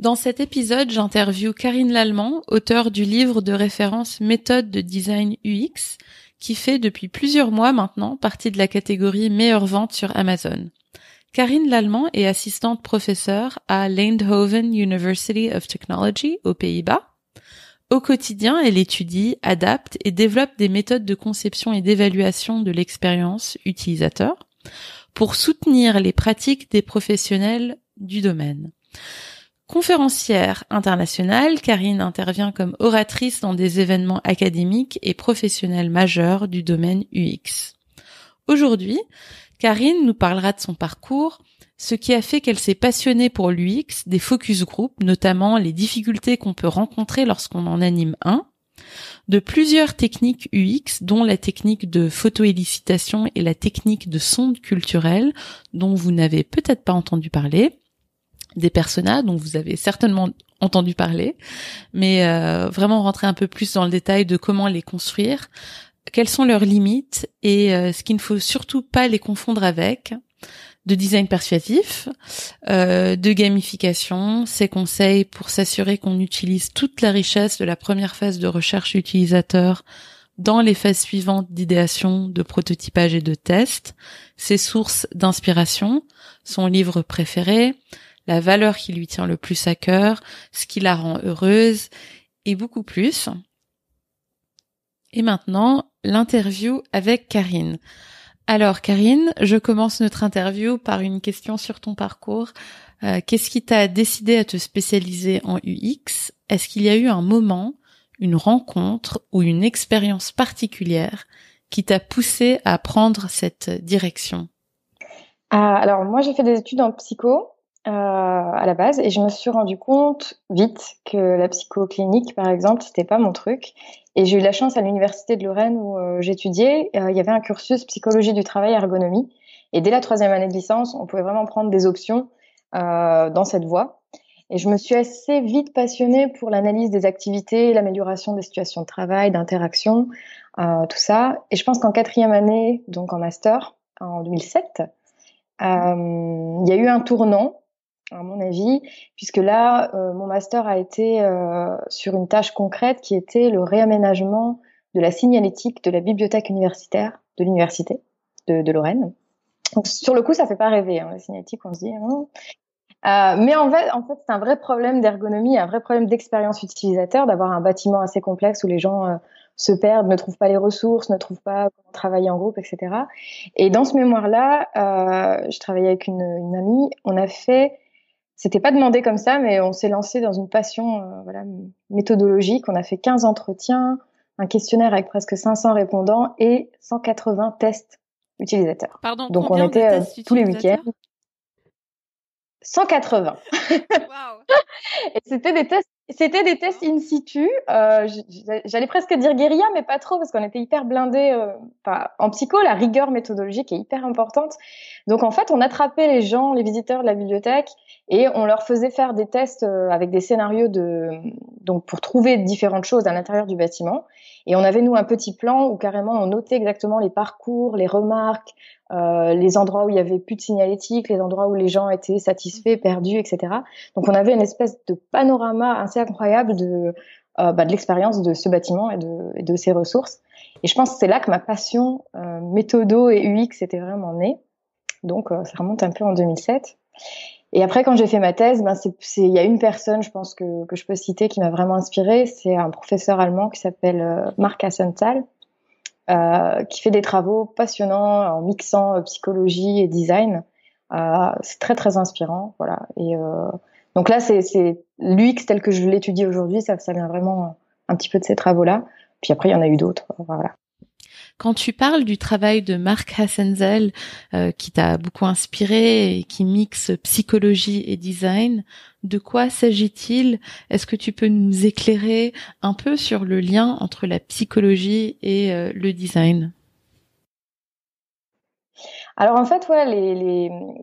Dans cet épisode, j'interviewe Karine Lallemand, auteure du livre de référence Méthode de design UX, qui fait depuis plusieurs mois maintenant partie de la catégorie meilleure vente sur Amazon. Karine Lallemand est assistante professeure à l'Eindhoven University of Technology aux Pays-Bas. Au quotidien, elle étudie, adapte et développe des méthodes de conception et d'évaluation de l'expérience utilisateur pour soutenir les pratiques des professionnels du domaine. Conférencière internationale, Karine intervient comme oratrice dans des événements académiques et professionnels majeurs du domaine UX. Aujourd'hui, Karine nous parlera de son parcours, ce qui a fait qu'elle s'est passionnée pour l'UX, des focus group, notamment les difficultés qu'on peut rencontrer lorsqu'on en anime un, de plusieurs techniques UX, dont la technique de photoélicitation et la technique de sonde culturelle, dont vous n'avez peut-être pas entendu parler, des personnages dont vous avez certainement entendu parler, mais euh, vraiment rentrer un peu plus dans le détail de comment les construire, quelles sont leurs limites et euh, ce qu'il ne faut surtout pas les confondre avec de design persuasif, euh, de gamification, ses conseils pour s'assurer qu'on utilise toute la richesse de la première phase de recherche utilisateur dans les phases suivantes d'idéation, de prototypage et de test, ses sources d'inspiration, son livre préféré, la valeur qui lui tient le plus à cœur, ce qui la rend heureuse et beaucoup plus. Et maintenant, l'interview avec Karine. Alors Karine, je commence notre interview par une question sur ton parcours. Euh, qu'est-ce qui t'a décidé à te spécialiser en UX Est-ce qu'il y a eu un moment, une rencontre ou une expérience particulière qui t'a poussé à prendre cette direction? Ah, Alors moi j'ai fait des études en psycho euh, à la base et je me suis rendu compte vite que la psychoclinique, par exemple, c'était pas mon truc. Et j'ai eu la chance à l'université de Lorraine où euh, j'étudiais, euh, il y avait un cursus psychologie du travail ergonomie. Et dès la troisième année de licence, on pouvait vraiment prendre des options dans cette voie. Et je me suis assez vite passionnée pour l'analyse des activités, l'amélioration des situations de travail, d'interaction, tout ça. Et je pense qu'en quatrième année, donc en master, en 2007, il y a eu un tournant à mon avis, puisque là, euh, mon master a été euh, sur une tâche concrète qui était le réaménagement de la signalétique de la bibliothèque universitaire de l'université de, Lorraine. Sur le coup, ça fait pas rêver, hein, la signalétique, on se dit. Hein. Euh, mais en fait, c'est un vrai problème d'ergonomie, un vrai problème d'expérience utilisateur, d'avoir un bâtiment assez complexe où les gens se perdent, ne trouvent pas les ressources, ne trouvent pas comment travailler en groupe, etc. Et dans ce mémoire-là, je travaillais avec une amie, on a fait c'était pas demandé comme ça, mais on s'est lancé dans une passion euh, voilà, méthodologique. On a fait 15 entretiens, un questionnaire avec presque 500 répondants et 180 tests utilisateurs. Pardon, Donc on était euh, tous les week-ends. 180. et c'était des tests c'était des tests in situ. Euh, J'allais presque dire guérilla, mais pas trop parce qu'on était hyper blindés. Euh, en psycho, la rigueur méthodologique est hyper importante. Donc en fait, on attrapait les gens, les visiteurs de la bibliothèque, et on leur faisait faire des tests euh, avec des scénarios de donc pour trouver différentes choses à l'intérieur du bâtiment. Et on avait nous un petit plan où carrément on notait exactement les parcours, les remarques, euh, les endroits où il y avait plus de signalétique, les endroits où les gens étaient satisfaits, perdus, etc. Donc on avait une espèce de panorama assez incroyable de, euh, bah, de l'expérience de ce bâtiment et de, et de, ses ressources. Et je pense que c'est là que ma passion euh, méthodo et UX était vraiment née. Donc euh, ça remonte un peu en 2007. Et après, quand j'ai fait ma thèse, ben il y a une personne, je pense que, que je peux citer, qui m'a vraiment inspirée. C'est un professeur allemand qui s'appelle Marc Hassenthal, euh, qui fait des travaux passionnants en mixant euh, psychologie et design. Euh, c'est très très inspirant, voilà. Et donc là, c'est l'UX tel que je l'étudie aujourd'hui, ça, ça vient vraiment un petit peu de ces travaux-là. Puis après, il y en a eu d'autres, voilà. Quand tu parles du travail de Mark Hassenzel, euh, qui t'a beaucoup inspiré et qui mixe psychologie et design, de quoi s'agit-il? Est-ce que tu peux nous éclairer un peu sur le lien entre la psychologie et euh, le design? Alors en fait,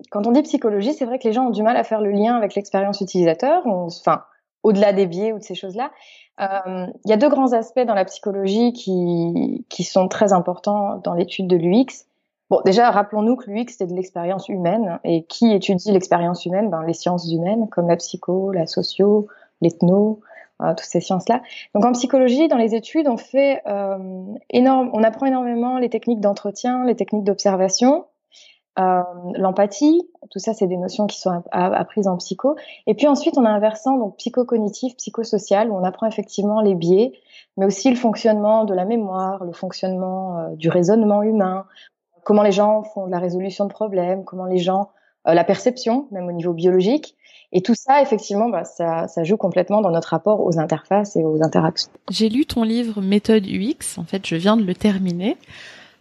quand on dit psychologie, c'est vrai que les gens ont du mal à faire le lien avec l'expérience utilisateur. Enfin, au-delà des biais ou de ces choses-là. Euh, il y a deux grands aspects dans la psychologie qui, qui sont très importants dans l'étude de l'UX. Bon, déjà, rappelons-nous que l'UX, c'est de l'expérience humaine. Et qui étudie l'expérience humaine? Ben, Les sciences humaines, comme la psycho, la socio, l'ethno, euh, toutes ces sciences-là. Donc en psychologie, dans les études, on fait euh, énorme, on apprend énormément les techniques d'entretien, les techniques d'observation, euh, l'empathie, tout ça, c'est des notions qui sont apprises en psycho. Et puis ensuite, on a un versant donc psychocognitif, psychosocial, où on apprend effectivement les biais, mais aussi le fonctionnement de la mémoire, le fonctionnement euh, du raisonnement humain, comment les gens font de la résolution de problèmes, comment les gens, euh, la perception, même au niveau biologique. Et tout ça, effectivement, bah, ça, ça joue complètement dans notre rapport aux interfaces et aux interactions. J'ai lu ton livre Méthode UX. En fait, je viens de le terminer.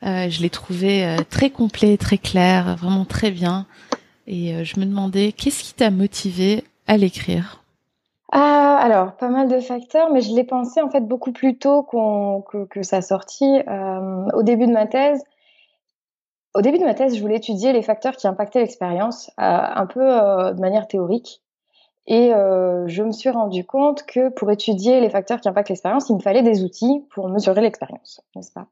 Euh, je l'ai trouvé euh, très complet, très clair, vraiment très bien. Et euh, je me demandais, qu'est-ce qui t'a motivé à l'écrire? Ah, alors, pas mal de facteurs, mais je l'ai pensé en fait beaucoup plus tôt que, sa sortie. au début de ma thèse, au début de ma thèse, je voulais étudier les facteurs qui impactaient l'expérience, un peu de manière théorique. Et je me suis rendu compte que pour étudier les facteurs qui impactent l'expérience, il me fallait des outils pour mesurer l'expérience, n'est-ce pas?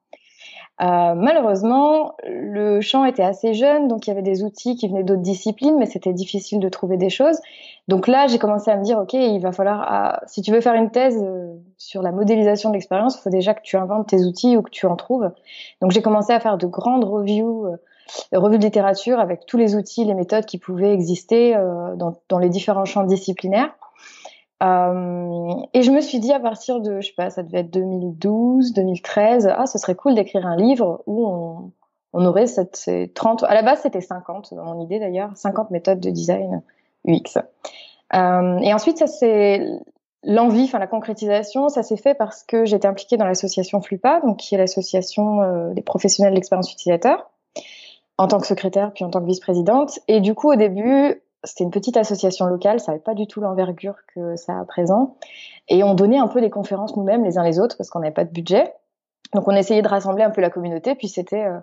Euh, malheureusement, le champ était assez jeune, donc il y avait des outils qui venaient d'autres disciplines, mais c'était difficile de trouver des choses. Donc là, j'ai commencé à me dire, ok, il va falloir, si tu veux faire une thèse euh, sur la modélisation de l'expérience, il faut déjà que tu inventes tes outils ou que tu en trouves. Donc j'ai commencé à faire de grandes reviews, euh, revues de littérature avec tous les outils, les méthodes qui pouvaient exister dans les différents champs disciplinaires. Euh, et je me suis dit à partir de, je sais pas, ça devait être 2012, 2013, ah, ce serait cool d'écrire un livre où on, aurait cette, ces 30, à la base c'était 50 dans mon idée d'ailleurs, 50 méthodes de design UX. Euh, et ensuite ça c'est l'envie, enfin la concrétisation, ça s'est fait parce que j'étais impliquée dans l'association FLUPA, donc qui est l'association euh, des professionnels de l'expérience utilisateur, en tant que secrétaire puis en tant que vice-présidente. Et du coup au début, c'était une petite association locale, ça n'avait pas du tout l'envergure que ça a à présent. Et on donnait un peu des conférences nous-mêmes, les uns les autres, parce qu'on n'avait pas de budget. Donc on essayait de rassembler un peu la communauté, puis c'était euh,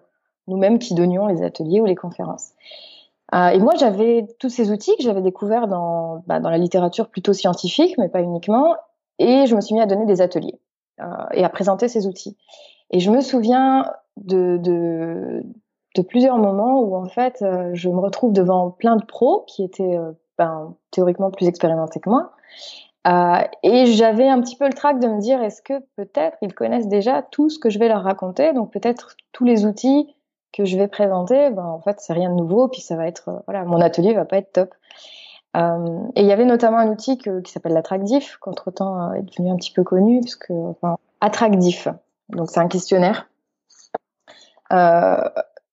nous-mêmes qui donnions les ateliers ou les conférences. Euh, et moi, j'avais tous ces outils que j'avais découverts dans, bah, dans la littérature plutôt scientifique, mais pas uniquement. Et je me suis mis à donner des ateliers euh, et à présenter ces outils. Et je me souviens de, de, de plusieurs moments où en fait euh, je me retrouve devant plein de pros qui étaient euh, ben, théoriquement plus expérimentés que moi. Euh, et j'avais un petit peu le trac de me dire est-ce que peut-être ils connaissent déjà tout ce que je vais leur raconter? Donc peut-être tous les outils que je vais présenter ben en fait c'est rien de nouveau puis ça va être voilà mon atelier va pas être top. Et il y avait notamment un outil qui s'appelle l'attractif qu'entre temps est devenu un petit peu connu parce que enfin attractif. Donc c'est un questionnaire. Euh,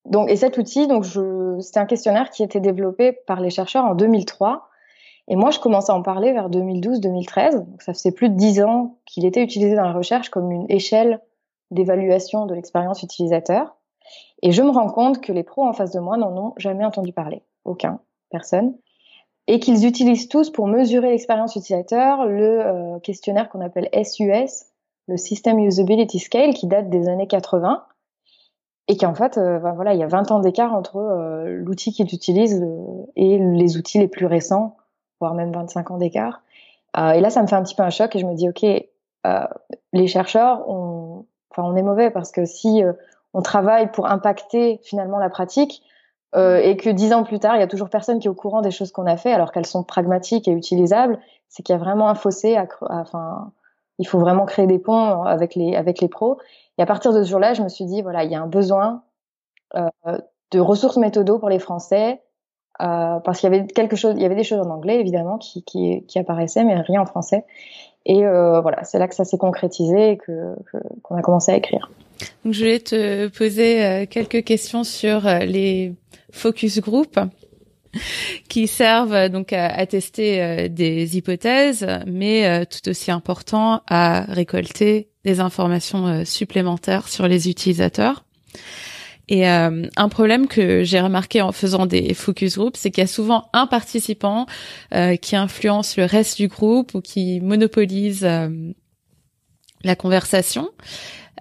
donc, et cet outil, donc je, c'était un questionnaire qui était développé par les chercheurs en 2003. Et moi, je commençais à en parler vers 2012-2013. Donc, ça faisait plus de dix ans qu'il était utilisé dans la recherche comme une échelle d'évaluation de l'expérience utilisateur. Et je me rends compte que les pros en face de moi n'en ont jamais entendu parler. Aucun. Personne. Et qu'ils utilisent tous pour mesurer l'expérience utilisateur le euh, questionnaire qu'on appelle SUS, le System Usability Scale, qui date des années 80 et qu'en fait, euh, ben voilà, il y a 20 ans d'écart entre euh, l'outil qu'ils utilisent euh, et les outils les plus récents, voire même 25 ans d'écart. et là, ça me fait un petit peu un choc et je me dis, ok, les chercheurs, on, enfin, on est mauvais parce que si on travaille pour impacter finalement la pratique et que dix ans plus tard, il y a toujours personne qui est au courant des choses qu'on a fait alors qu'elles sont pragmatiques et utilisables, c'est qu'il y a vraiment un fossé. À, enfin, il faut vraiment créer des ponts avec les avec les pros. Et à partir de ce jour-là, je me suis dit, voilà, il y a un besoin euh, de ressources méthodo pour les Français, euh, parce qu'il y avait quelque chose, il y avait des choses en anglais évidemment qui, qui, qui apparaissaient, mais rien en français. Et euh, voilà, c'est là que ça s'est concrétisé et que qu'on a commencé à écrire. Donc, je voulais te poser euh, quelques questions sur euh, les focus group qui servent donc à, tester des hypothèses, mais tout aussi important à récolter des informations euh, supplémentaires sur les utilisateurs. Et euh, un problème que j'ai remarqué en faisant des focus groups, c'est qu'il y a souvent un participant euh, qui influence le reste du groupe ou qui monopolise euh, la conversation.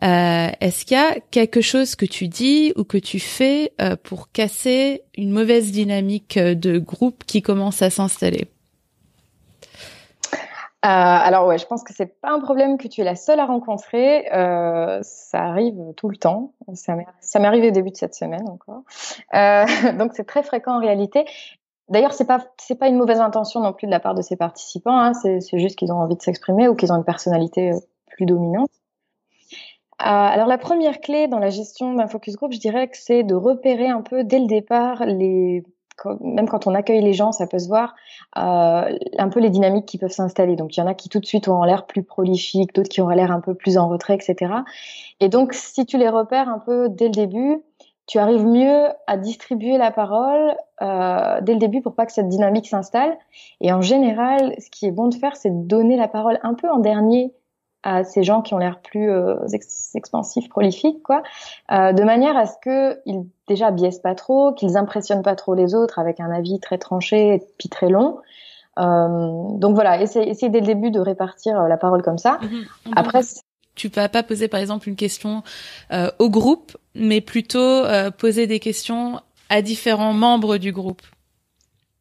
Est-ce qu'il y a quelque chose que tu dis ou que tu fais pour casser une mauvaise dynamique de groupe qui commence à s'installer? Euh, alors ouais, je pense que c'est pas un problème que tu es la seule à rencontrer. Euh, ça arrive tout le temps. Ça m'est arrivé au début de cette semaine encore. Euh, donc c'est très fréquent en réalité. D'ailleurs, c'est pas c'est pas une mauvaise intention non plus de la part de ces participants. Hein. C'est juste qu'ils ont envie de s'exprimer ou qu'ils ont une personnalité euh, plus dominante. Euh, alors la première clé dans la gestion d'un focus group, je dirais que c'est de repérer un peu dès le départ les même quand on accueille les gens, ça peut se voir euh, un peu les dynamiques qui peuvent s'installer. Donc il y en a qui tout de suite ont l'air plus prolifiques, d'autres qui auraient l'air un peu plus en retrait, etc. Et donc si tu les repères un peu dès le début, tu arrives mieux à distribuer la parole euh, dès le début pour pas que cette dynamique s'installe. Et en général, ce qui est bon de faire, c'est de donner la parole un peu en dernier à ces gens qui ont l'air plus euh, expansifs, prolifiques, quoi, euh, de manière à ce que ils déjà biaisent pas trop, qu'ils impressionnent pas trop les autres avec un avis très tranché et puis très long. Euh, donc voilà, essayez, dès le début de répartir la parole comme ça. Mhm. Après, tu vas pas poser par exemple une question au groupe, mais plutôt poser des questions à différents membres du groupe.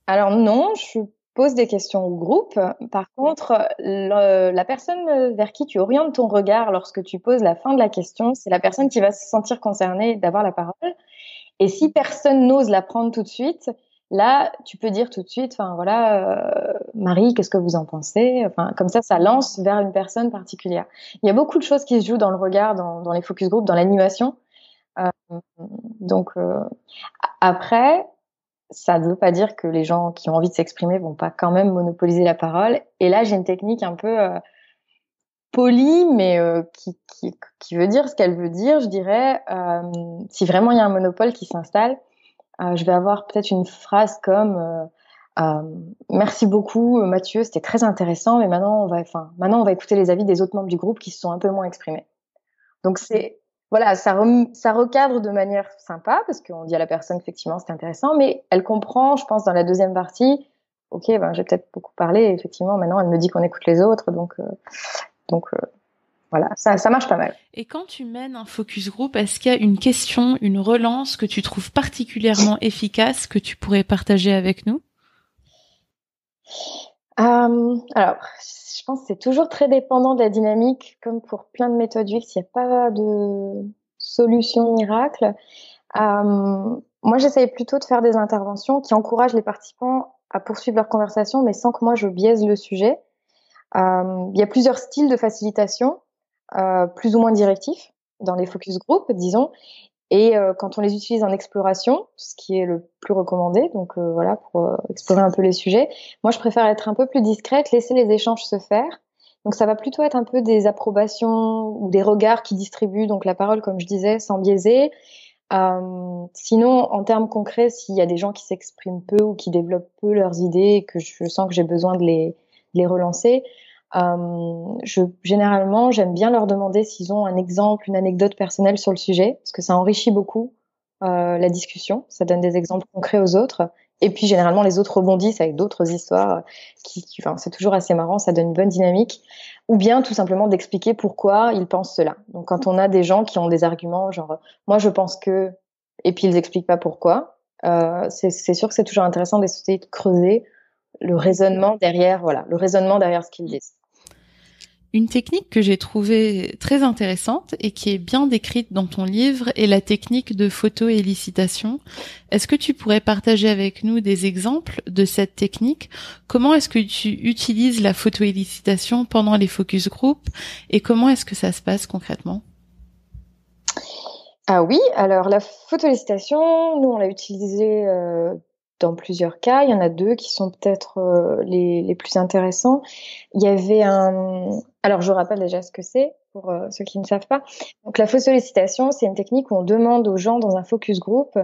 Alors non, je suis pose des questions au groupe. Par contre, la personne vers qui tu orientes ton regard lorsque tu poses la fin de la question, c'est la personne qui va se sentir concernée d'avoir la parole. Et si personne n'ose la prendre tout de suite, là, tu peux dire tout de suite, enfin voilà, euh, Marie, qu'est-ce que vous en pensez? Enfin, comme ça, ça lance vers une personne particulière. Il y a beaucoup de choses qui se jouent dans le regard, dans, les focus group, dans l'animation. Euh, donc euh, après, ça ne veut pas dire que les gens qui ont envie de s'exprimer vont pas quand même monopoliser la parole. Et là, j'ai une technique un peu euh, polie, mais euh, qui, veut dire ce qu'elle veut dire. Je dirais, euh, si vraiment il y a un monopole qui s'installe, je vais avoir peut-être une phrase comme Merci beaucoup, Mathieu, c'était très intéressant, mais maintenant on va, enfin, maintenant on va écouter les avis des autres membres du groupe qui se sont un peu moins exprimés. Donc c'est voilà, ça, recadre de manière sympa parce qu'on dit à la personne effectivement c'est intéressant, mais elle comprend, je pense, dans la deuxième partie, ok, ben j'ai peut-être beaucoup parlé, effectivement, maintenant elle me dit qu'on écoute les autres, donc euh, donc euh, voilà, ça, ça marche pas mal. Et quand tu mènes un focus group, est-ce qu'il y a une question, une relance que tu trouves particulièrement efficace que tu pourrais partager avec nous? Euh, Alors je pense que c'est toujours très dépendant de la dynamique, comme pour plein de méthodes UX, il n'y a pas de solution miracle. Euh, moi, j'essaye plutôt de faire des interventions qui encouragent les participants à poursuivre leur conversation, mais sans que moi je biaise le sujet. Euh, il y a plusieurs styles de facilitation, euh, plus ou moins directifs, dans les focus group, disons. Et euh, quand on les utilise en exploration, ce qui est le plus recommandé, donc euh, voilà, pour euh, explorer un peu les sujets, moi je préfère être un peu plus discrète, laisser les échanges se faire. Donc ça va plutôt être un peu des approbations ou des regards qui distribuent donc la parole, comme je disais, sans biaiser. sinon, en termes concrets, s'il y a des gens qui s'expriment peu ou qui développent peu leurs idées et que je sens que j'ai besoin de les, de les relancer, je, généralement, j'aime bien leur demander s'ils ont un exemple, une anecdote personnelle sur le sujet, parce que ça enrichit beaucoup euh, la discussion. Ça donne des exemples concrets aux autres. Et puis généralement, les autres rebondissent avec d'autres histoires. Qui, qui enfin, c'est toujours assez marrant, ça donne une bonne dynamique. Ou bien tout simplement d'expliquer pourquoi ils pensent cela. Donc quand on a des gens qui ont des arguments, genre moi je pense que, et puis ils expliquent pas pourquoi, euh, c'est sûr que c'est toujours intéressant d'essayer de creuser le raisonnement derrière, voilà, le raisonnement derrière ce qu'ils disent. Une technique que j'ai trouvée très intéressante et qui est bien décrite dans ton livre est la technique de photo-éllicitation. Est-ce que tu pourrais partager avec nous des exemples de cette technique? Comment est-ce que tu utilises la photo-éllicitation pendant les focus group et comment est-ce que ça se passe concrètement? Ah oui, alors la photo-éllicitation, nous on l'a utilisée euh, dans plusieurs cas. Il y en a deux qui sont peut-être euh, les, plus intéressants. Il y avait un... Alors, je rappelle déjà ce que c'est pour euh, ceux qui ne savent pas. Donc, la fausse sollicitation, c'est une technique où on demande aux gens dans un focus group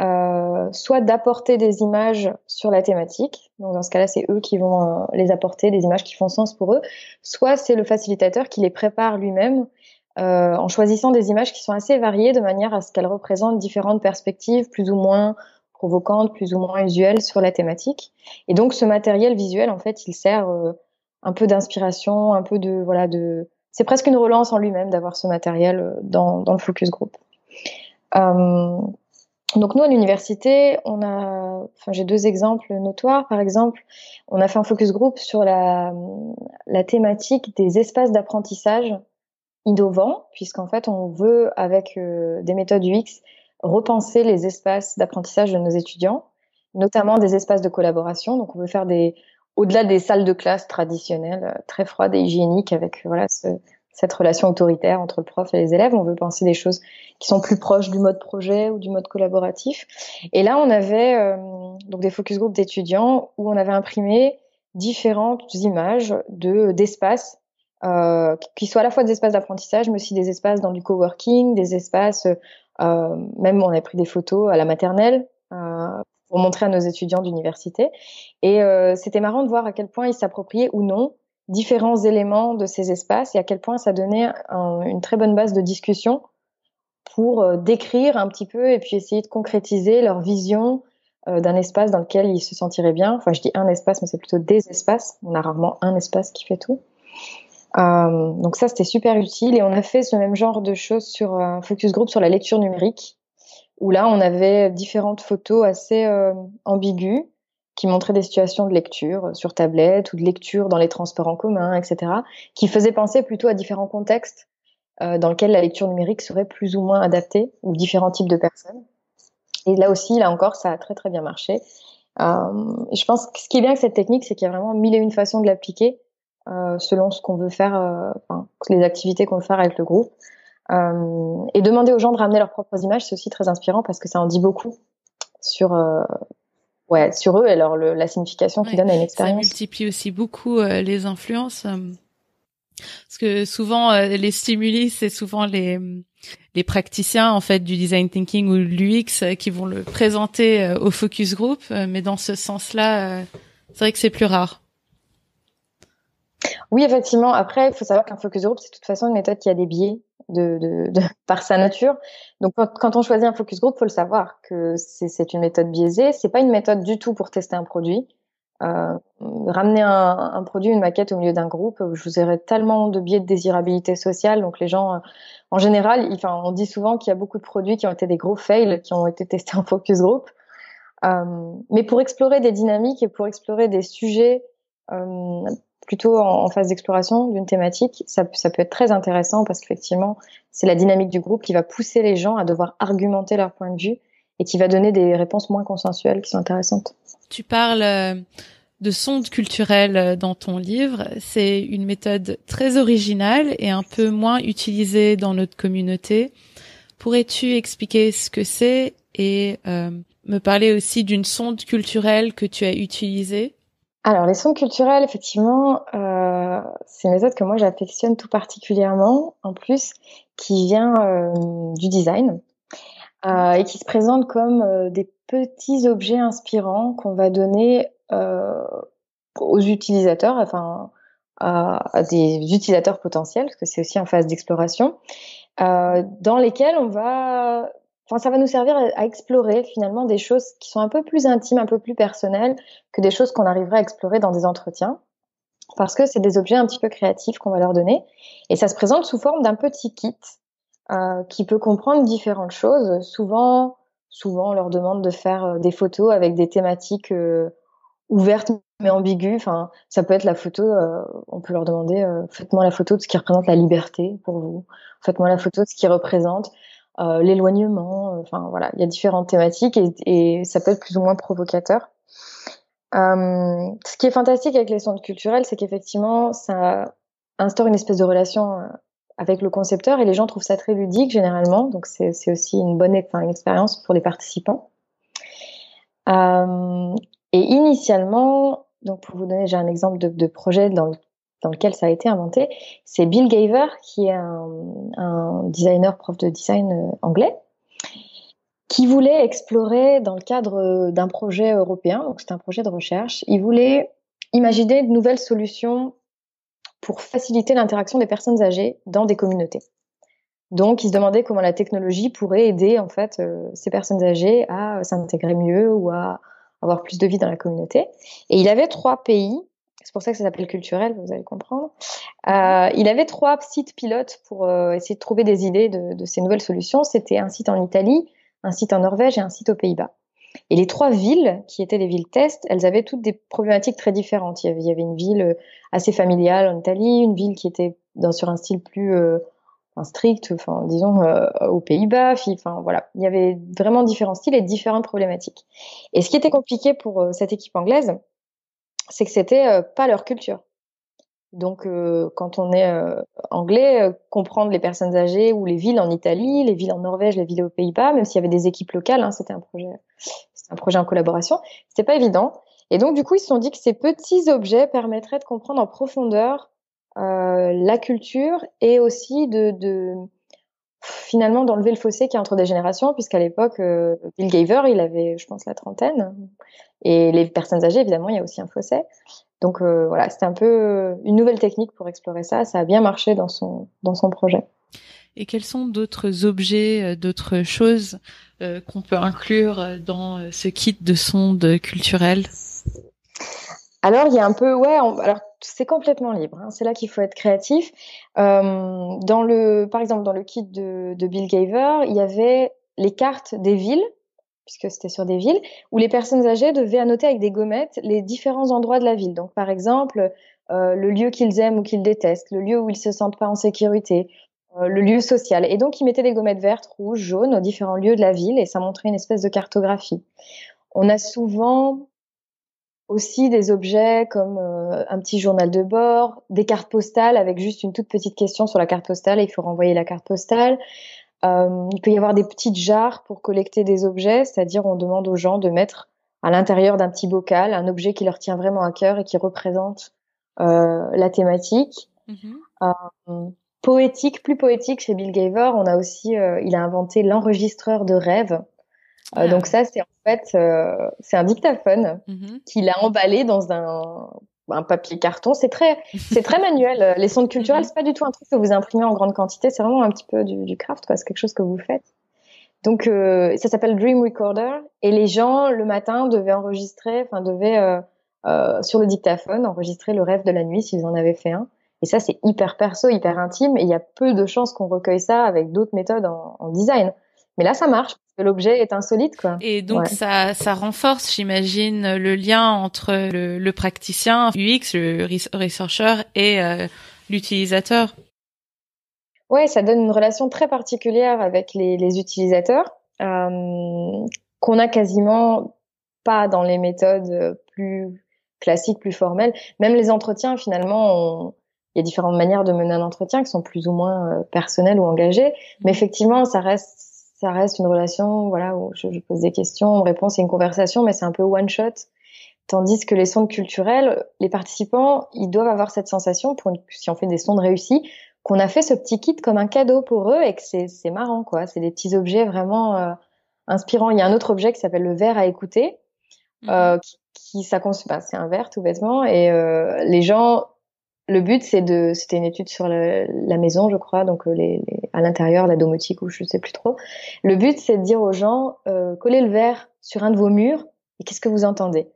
euh, soit d'apporter des images sur la thématique. Donc, dans ce cas-là, c'est eux qui vont les apporter, des images qui font sens pour eux. Soit c'est le facilitateur qui les prépare lui-même en choisissant des images qui sont assez variées de manière à ce qu'elles représentent différentes perspectives plus ou moins provocantes, plus ou moins usuelles sur la thématique. Et donc ce matériel visuel, en fait, il sert un peu d'inspiration, un peu de voilà de. C'est presque une relance en lui-même d'avoir ce matériel dans, dans le focus group. Euh, donc nous à l'université, on a, j'ai deux exemples notoires. Par exemple, on a fait un focus group sur la, la thématique des espaces d'apprentissage innovants, puisqu'en fait on veut avec euh, des méthodes UX repenser les espaces d'apprentissage de nos étudiants, notamment des espaces de collaboration. Donc on veut faire des au-delà des salles de classe traditionnelles, euh, très froides et hygiéniques, avec voilà ce, cette relation autoritaire entre le prof et les élèves. On veut penser des choses qui sont plus proches du mode projet ou du mode collaboratif. Et là, on avait euh, donc des focus group d'étudiants où on avait imprimé différentes images de d'espaces euh, qui soient à la fois des espaces d'apprentissage, mais aussi des espaces dans du coworking, des espaces euh, même on a pris des photos à la maternelle euh, pour montrer à nos étudiants d'université. Et euh, c'était marrant de voir à quel point ils s'appropriaient ou non différents éléments de ces espaces et à quel point ça donnait une très bonne base de discussion pour euh, décrire un petit peu et puis essayer de concrétiser leur vision euh, d'un espace dans lequel ils se sentiraient bien. Enfin, je dis un espace, mais c'est plutôt des espaces. On a rarement un espace qui fait tout. Euh, donc ça, c'était super utile. Et on a fait ce même genre de choses sur un focus group sur la lecture numérique, où là, on avait différentes photos assez ambiguës qui montrait des situations de lecture euh, sur tablette ou de lecture dans les transports en commun, etc., qui faisaient penser plutôt à différents contextes euh, dans lesquels la lecture numérique serait plus ou moins adaptée, ou différents types de personnes. Et là aussi, là encore, ça a très très bien marché. Euh, et je pense que ce qui est bien avec cette technique, c'est qu'il y a vraiment mille et une façons de l'appliquer euh, selon ce qu'on veut faire, euh, enfin, les activités qu'on veut faire avec le groupe. Euh, et demander aux gens de ramener leurs propres images, c'est aussi très inspirant parce que ça en dit beaucoup sur ouais, sur eux et alors la signification qu'ils donnent à une expérience. Ça multiplie aussi beaucoup euh, les influences. Euh, parce que souvent euh, les stimuli, c'est souvent les les praticiens en fait du design thinking ou l'UX qui vont le présenter au focus group, mais dans ce sens-là, c'est vrai que c'est plus rare. Oui, effectivement. Après, il faut savoir qu'un focus group, c'est de toute façon une méthode qui a des biais de, de, de par sa nature. Donc, quand, on choisit un focus group, faut le savoir que c'est une méthode biaisée. C'est pas une méthode du tout pour tester un produit. Euh, ramener un, un, produit, une maquette au milieu d'un groupe, je vous aurais tellement de biais de désirabilité sociale. Donc, les gens, en général, enfin, on dit souvent qu'il y a beaucoup de produits qui ont été des gros fails, qui ont été testés en focus group. Euh, mais pour explorer des dynamiques et pour explorer des sujets euh, plutôt en, phase d'exploration d'une thématique, ça, peut être très intéressant parce qu'effectivement, c'est la dynamique du groupe qui va pousser les gens à devoir argumenter leur point de vue et qui va donner des réponses moins consensuelles qui sont intéressantes. Tu parles euh, de sonde culturelle euh, dans ton livre. C'est une méthode très originale et un peu moins utilisée dans notre communauté. Pourrais-tu expliquer ce que c'est et euh, me parler aussi d'une sonde culturelle que tu as utilisée? Alors, les sons culturels, effectivement, euh, c'est une méthode que moi j'affectionne tout particulièrement, en plus, qui vient euh, du design euh, et qui se présente comme euh, des petits objets inspirants qu'on va donner aux utilisateurs, enfin à, à, des utilisateurs potentiels, parce que c'est aussi en phase d'exploration, dans lesquels on va Enfin, ça va nous servir à, explorer finalement des choses qui sont un peu plus intimes, un peu plus personnelles que des choses qu'on arriverait à explorer dans des entretiens, parce que c'est des objets un petit peu créatifs qu'on va leur donner, et ça se présente sous forme d'un petit kit euh, qui peut comprendre différentes choses. Souvent, souvent, on leur demande de faire euh, des photos avec des thématiques euh, ouvertes mais ambiguës. Enfin, ça peut être la photo. Euh, on peut leur demander euh, faites-moi la photo de ce qui représente la liberté pour vous. Faites-moi la photo de ce qui représente euh, l'éloignement. Euh, enfin voilà, il y a différentes thématiques et, et, ça peut être plus ou moins provocateur. Euh, ce qui est fantastique avec les centres culturels, c'est qu'effectivement, ça instaure une espèce de relation euh, avec le concepteur et les gens trouvent ça très ludique généralement. Donc c'est aussi une bonne une expérience pour les participants. Euh, et initialement, donc pour vous donner, j'ai un exemple de, de projet dans dans lequel ça a été inventé, c'est Bill Gaver, qui est un, designer, prof de design euh, anglais, qui voulait explorer dans le cadre d'un projet européen, donc c'est un projet de recherche, il voulait imaginer de nouvelles solutions pour faciliter l'interaction des personnes âgées dans des communautés. Donc, ils se demandaient comment la technologie pourrait aider en fait euh, ces personnes âgées à s'intégrer mieux ou à avoir plus de vie dans la communauté. Et il avait trois pays. C'est pour ça que ça s'appelle culturel, vous allez comprendre. Euh, il avait trois sites pilotes pour euh, essayer de trouver des idées de, de ces nouvelles solutions. C'était un site en Italie, un site en Norvège et un site aux Pays-Bas. Et les trois villes, qui étaient les villes test, elles avaient toutes des problématiques très différentes. Il y avait, il y avait une ville euh, assez familiale en Italie, une ville qui était dans, sur un style plus euh, strict, enfin disons euh, aux Pays-Bas. Enfin voilà, il y avait vraiment différents styles et différentes problématiques. Et ce qui était compliqué pour euh, cette équipe anglaise, c'est que c'était euh, pas leur culture. Donc, euh, quand on est euh, anglais, comprendre les personnes âgées ou les villes en Italie, les villes en Norvège, les villes aux Pays-Bas, même s'il y avait des équipes locales, hein, c'était un projet, c'était un projet en collaboration, c'était pas évident. Et donc, du coup, ils se sont dit que ces petits objets permettraient de comprendre en profondeur la culture et aussi de, de finalement d'enlever le fossé qui est entre des générations, puisqu'à l'époque, Bill Gaver, il avait, je pense, la trentaine, et les personnes âgées, évidemment, il y a aussi un fossé. Donc euh, voilà, c'était un peu euh, une nouvelle technique pour explorer ça. Ça a bien marché dans son dans son projet. Et quels sont d'autres objets, euh, d'autres choses euh, qu'on peut inclure dans ce kit de sonde culturelle Alors il y a un peu, ouais, alors c'est complètement libre. Hein, c'est là qu'il faut être créatif. Euh, dans le, par exemple, dans le kit de, de Bill Gaver, il y avait les cartes des villes puisque c'était sur des villes, où les personnes âgées devaient annoter avec des gommettes les différents endroits de la ville. Donc, par exemple, euh, le lieu qu'ils aiment ou qu'ils détestent, le lieu où ils se sentent pas en sécurité, euh, le lieu social. Et donc, ils mettaient des gommettes vertes, rouges, jaunes aux différents lieux de la ville et ça montrait une espèce de cartographie. On a souvent aussi des objets comme euh, un petit journal de bord, des cartes postales avec juste une toute petite question sur la carte postale et il faut renvoyer la carte postale. Euh, il peut y avoir des petites jarres pour collecter des objets, c'est-à-dire on demande aux gens de mettre à l'intérieur d'un petit bocal un objet qui leur tient vraiment à cœur et qui représente euh, la thématique. Mm-hmm. Euh, poétique, plus poétique chez Bill Gaver, on a aussi, il a inventé l'enregistreur de rêves. Ah. Donc ça, c'est en fait, c'est un dictaphone mm-hmm. qu'il a emballé dans un un papier carton. C'est très, c'est très manuel. Les sondes culturelles, mhm. c'est pas du tout un truc que vous imprimez en grande quantité. C'est vraiment un petit peu du, du craft, quoi. C'est quelque chose que vous faites. Donc, euh, ça s'appelle Dream Recorder. Et les gens, le matin, devaient enregistrer, enfin, devaient, euh, euh, sur le dictaphone, enregistrer le rêve de la nuit s'ils en avaient fait un. Et ça, c'est hyper perso, hyper intime. Et il y a peu de chances qu'on recueille ça avec d'autres méthodes en, en design. Mais là, ça marche l'objet est insolite quoi. Et donc ça ça renforce j'imagine le lien entre le, le, praticien UX, le researcher et euh, l'utilisateur. Ouais, ça donne une relation très particulière avec les, les utilisateurs euh, qu'on a quasiment pas dans les méthodes plus classiques, plus formelles. Même les entretiens finalement, il y a différentes manières de mener un entretien qui sont plus ou moins euh, personnelles ou engagées, mais mmh. effectivement ça reste ça reste une relation, voilà, où je, pose des questions, on me répond, c'est une conversation, mais c'est un peu one shot. Tandis que les sondes culturelles, les participants, ils doivent avoir cette sensation, pour si on fait des sondes réussies, qu'on a fait ce petit kit comme un cadeau pour eux et que c'est marrant, quoi. C'est des petits objets vraiment euh, inspirants. Il y a un autre objet qui s'appelle le verre à écouter, mhm. euh, qui, qui ça bah, c'est un verre tout bêtement, et euh, les gens le but, c'est de, c'était une étude sur la maison, je crois, donc euh, les, à l'intérieur, la domotique ou je sais plus trop. Le but, c'est de dire aux gens, euh, collez le verre sur un de vos murs et qu'est-ce que vous entendez?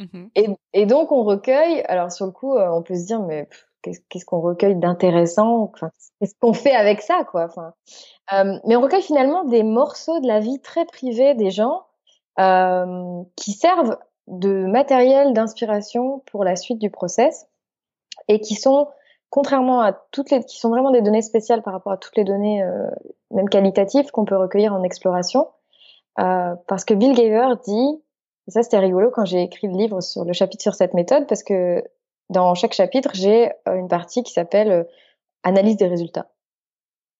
Mm-hmm. et, et, donc on recueille. Alors sur le coup, euh, on peut se dire, mais qu'est-ce qu'on recueille d'intéressant? Enfin, Qu'est-ce qu'on fait avec ça, quoi? Enfin, euh, mais on recueille finalement des morceaux de la vie très privée des gens euh, qui servent de matériel d'inspiration pour la suite du process et qui sont contrairement à toutes les qui sont vraiment des données spéciales par rapport à toutes les données euh, même qualitatives qu'on peut recueillir en exploration euh, parce que Bill Gaver dit ça c'était rigolo quand j'ai écrit le livre sur le chapitre sur cette méthode parce que dans chaque chapitre j'ai euh, une partie qui s'appelle analyse des résultats.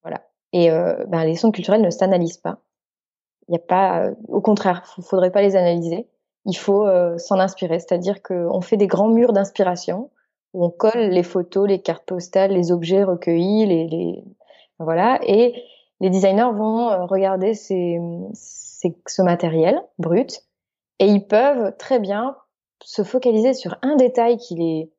Voilà. Et ben, les sondes culturelles ne s'analysent pas. Il n'y a pas au contraire il faudrait pas les analyser. Il faut s'en inspirer. C'est-à-dire qu'on fait des grands murs d'inspiration où on colle les photos, les cartes postales, les objets recueillis, les, les... voilà, et les designers vont euh, regarder ces, ces, ce matériel brut et ils peuvent très bien se focaliser sur un détail qui les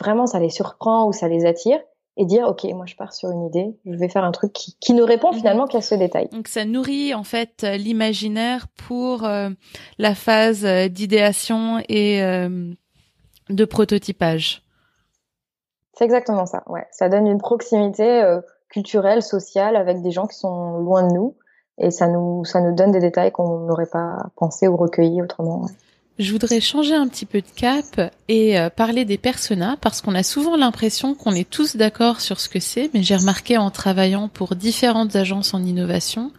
vraiment ça les surprend ou ça les attire et dire ok moi je pars sur une idée je vais faire un truc qui, qui ne répond mhm. finalement qu'à ce détail. Donc ça nourrit en fait l'imaginaire pour euh, la phase euh, d'idéation et euh, de prototypage c'est exactement ça ouais. Ça donne une proximité culturelle sociale avec des gens qui sont loin de nous et ça nous ça nous donne des détails qu'on n'aurait pas pensé ou recueilli autrement je voudrais changer un petit peu de cap et euh, parler des personas parce qu'on a souvent l'impression qu'on est tous d'accord sur ce que c'est, mais j'ai remarqué en travaillant pour différentes agences en innovation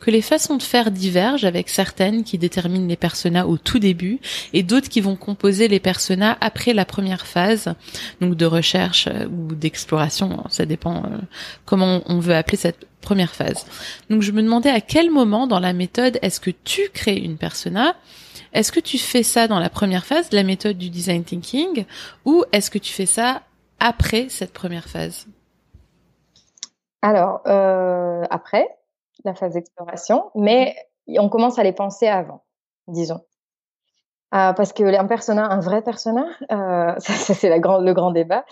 que les façons de faire divergent avec certaines qui déterminent les personas au tout début et d'autres qui vont composer les personas après la première phase, donc de recherche euh, ou d'exploration, ça dépend euh, comment on veut appeler cette première phase. Donc je me demandais à quel moment dans la méthode est-ce que tu crées une persona est-ce que tu fais ça dans la première phase, la méthode du design thinking, ou est-ce que tu fais ça après cette première phase? Alors, euh, après la phase d'exploration, mais on commence à les penser avant, disons. Euh, parce que un persona, un vrai persona, euh, ça, c'est le grand débat.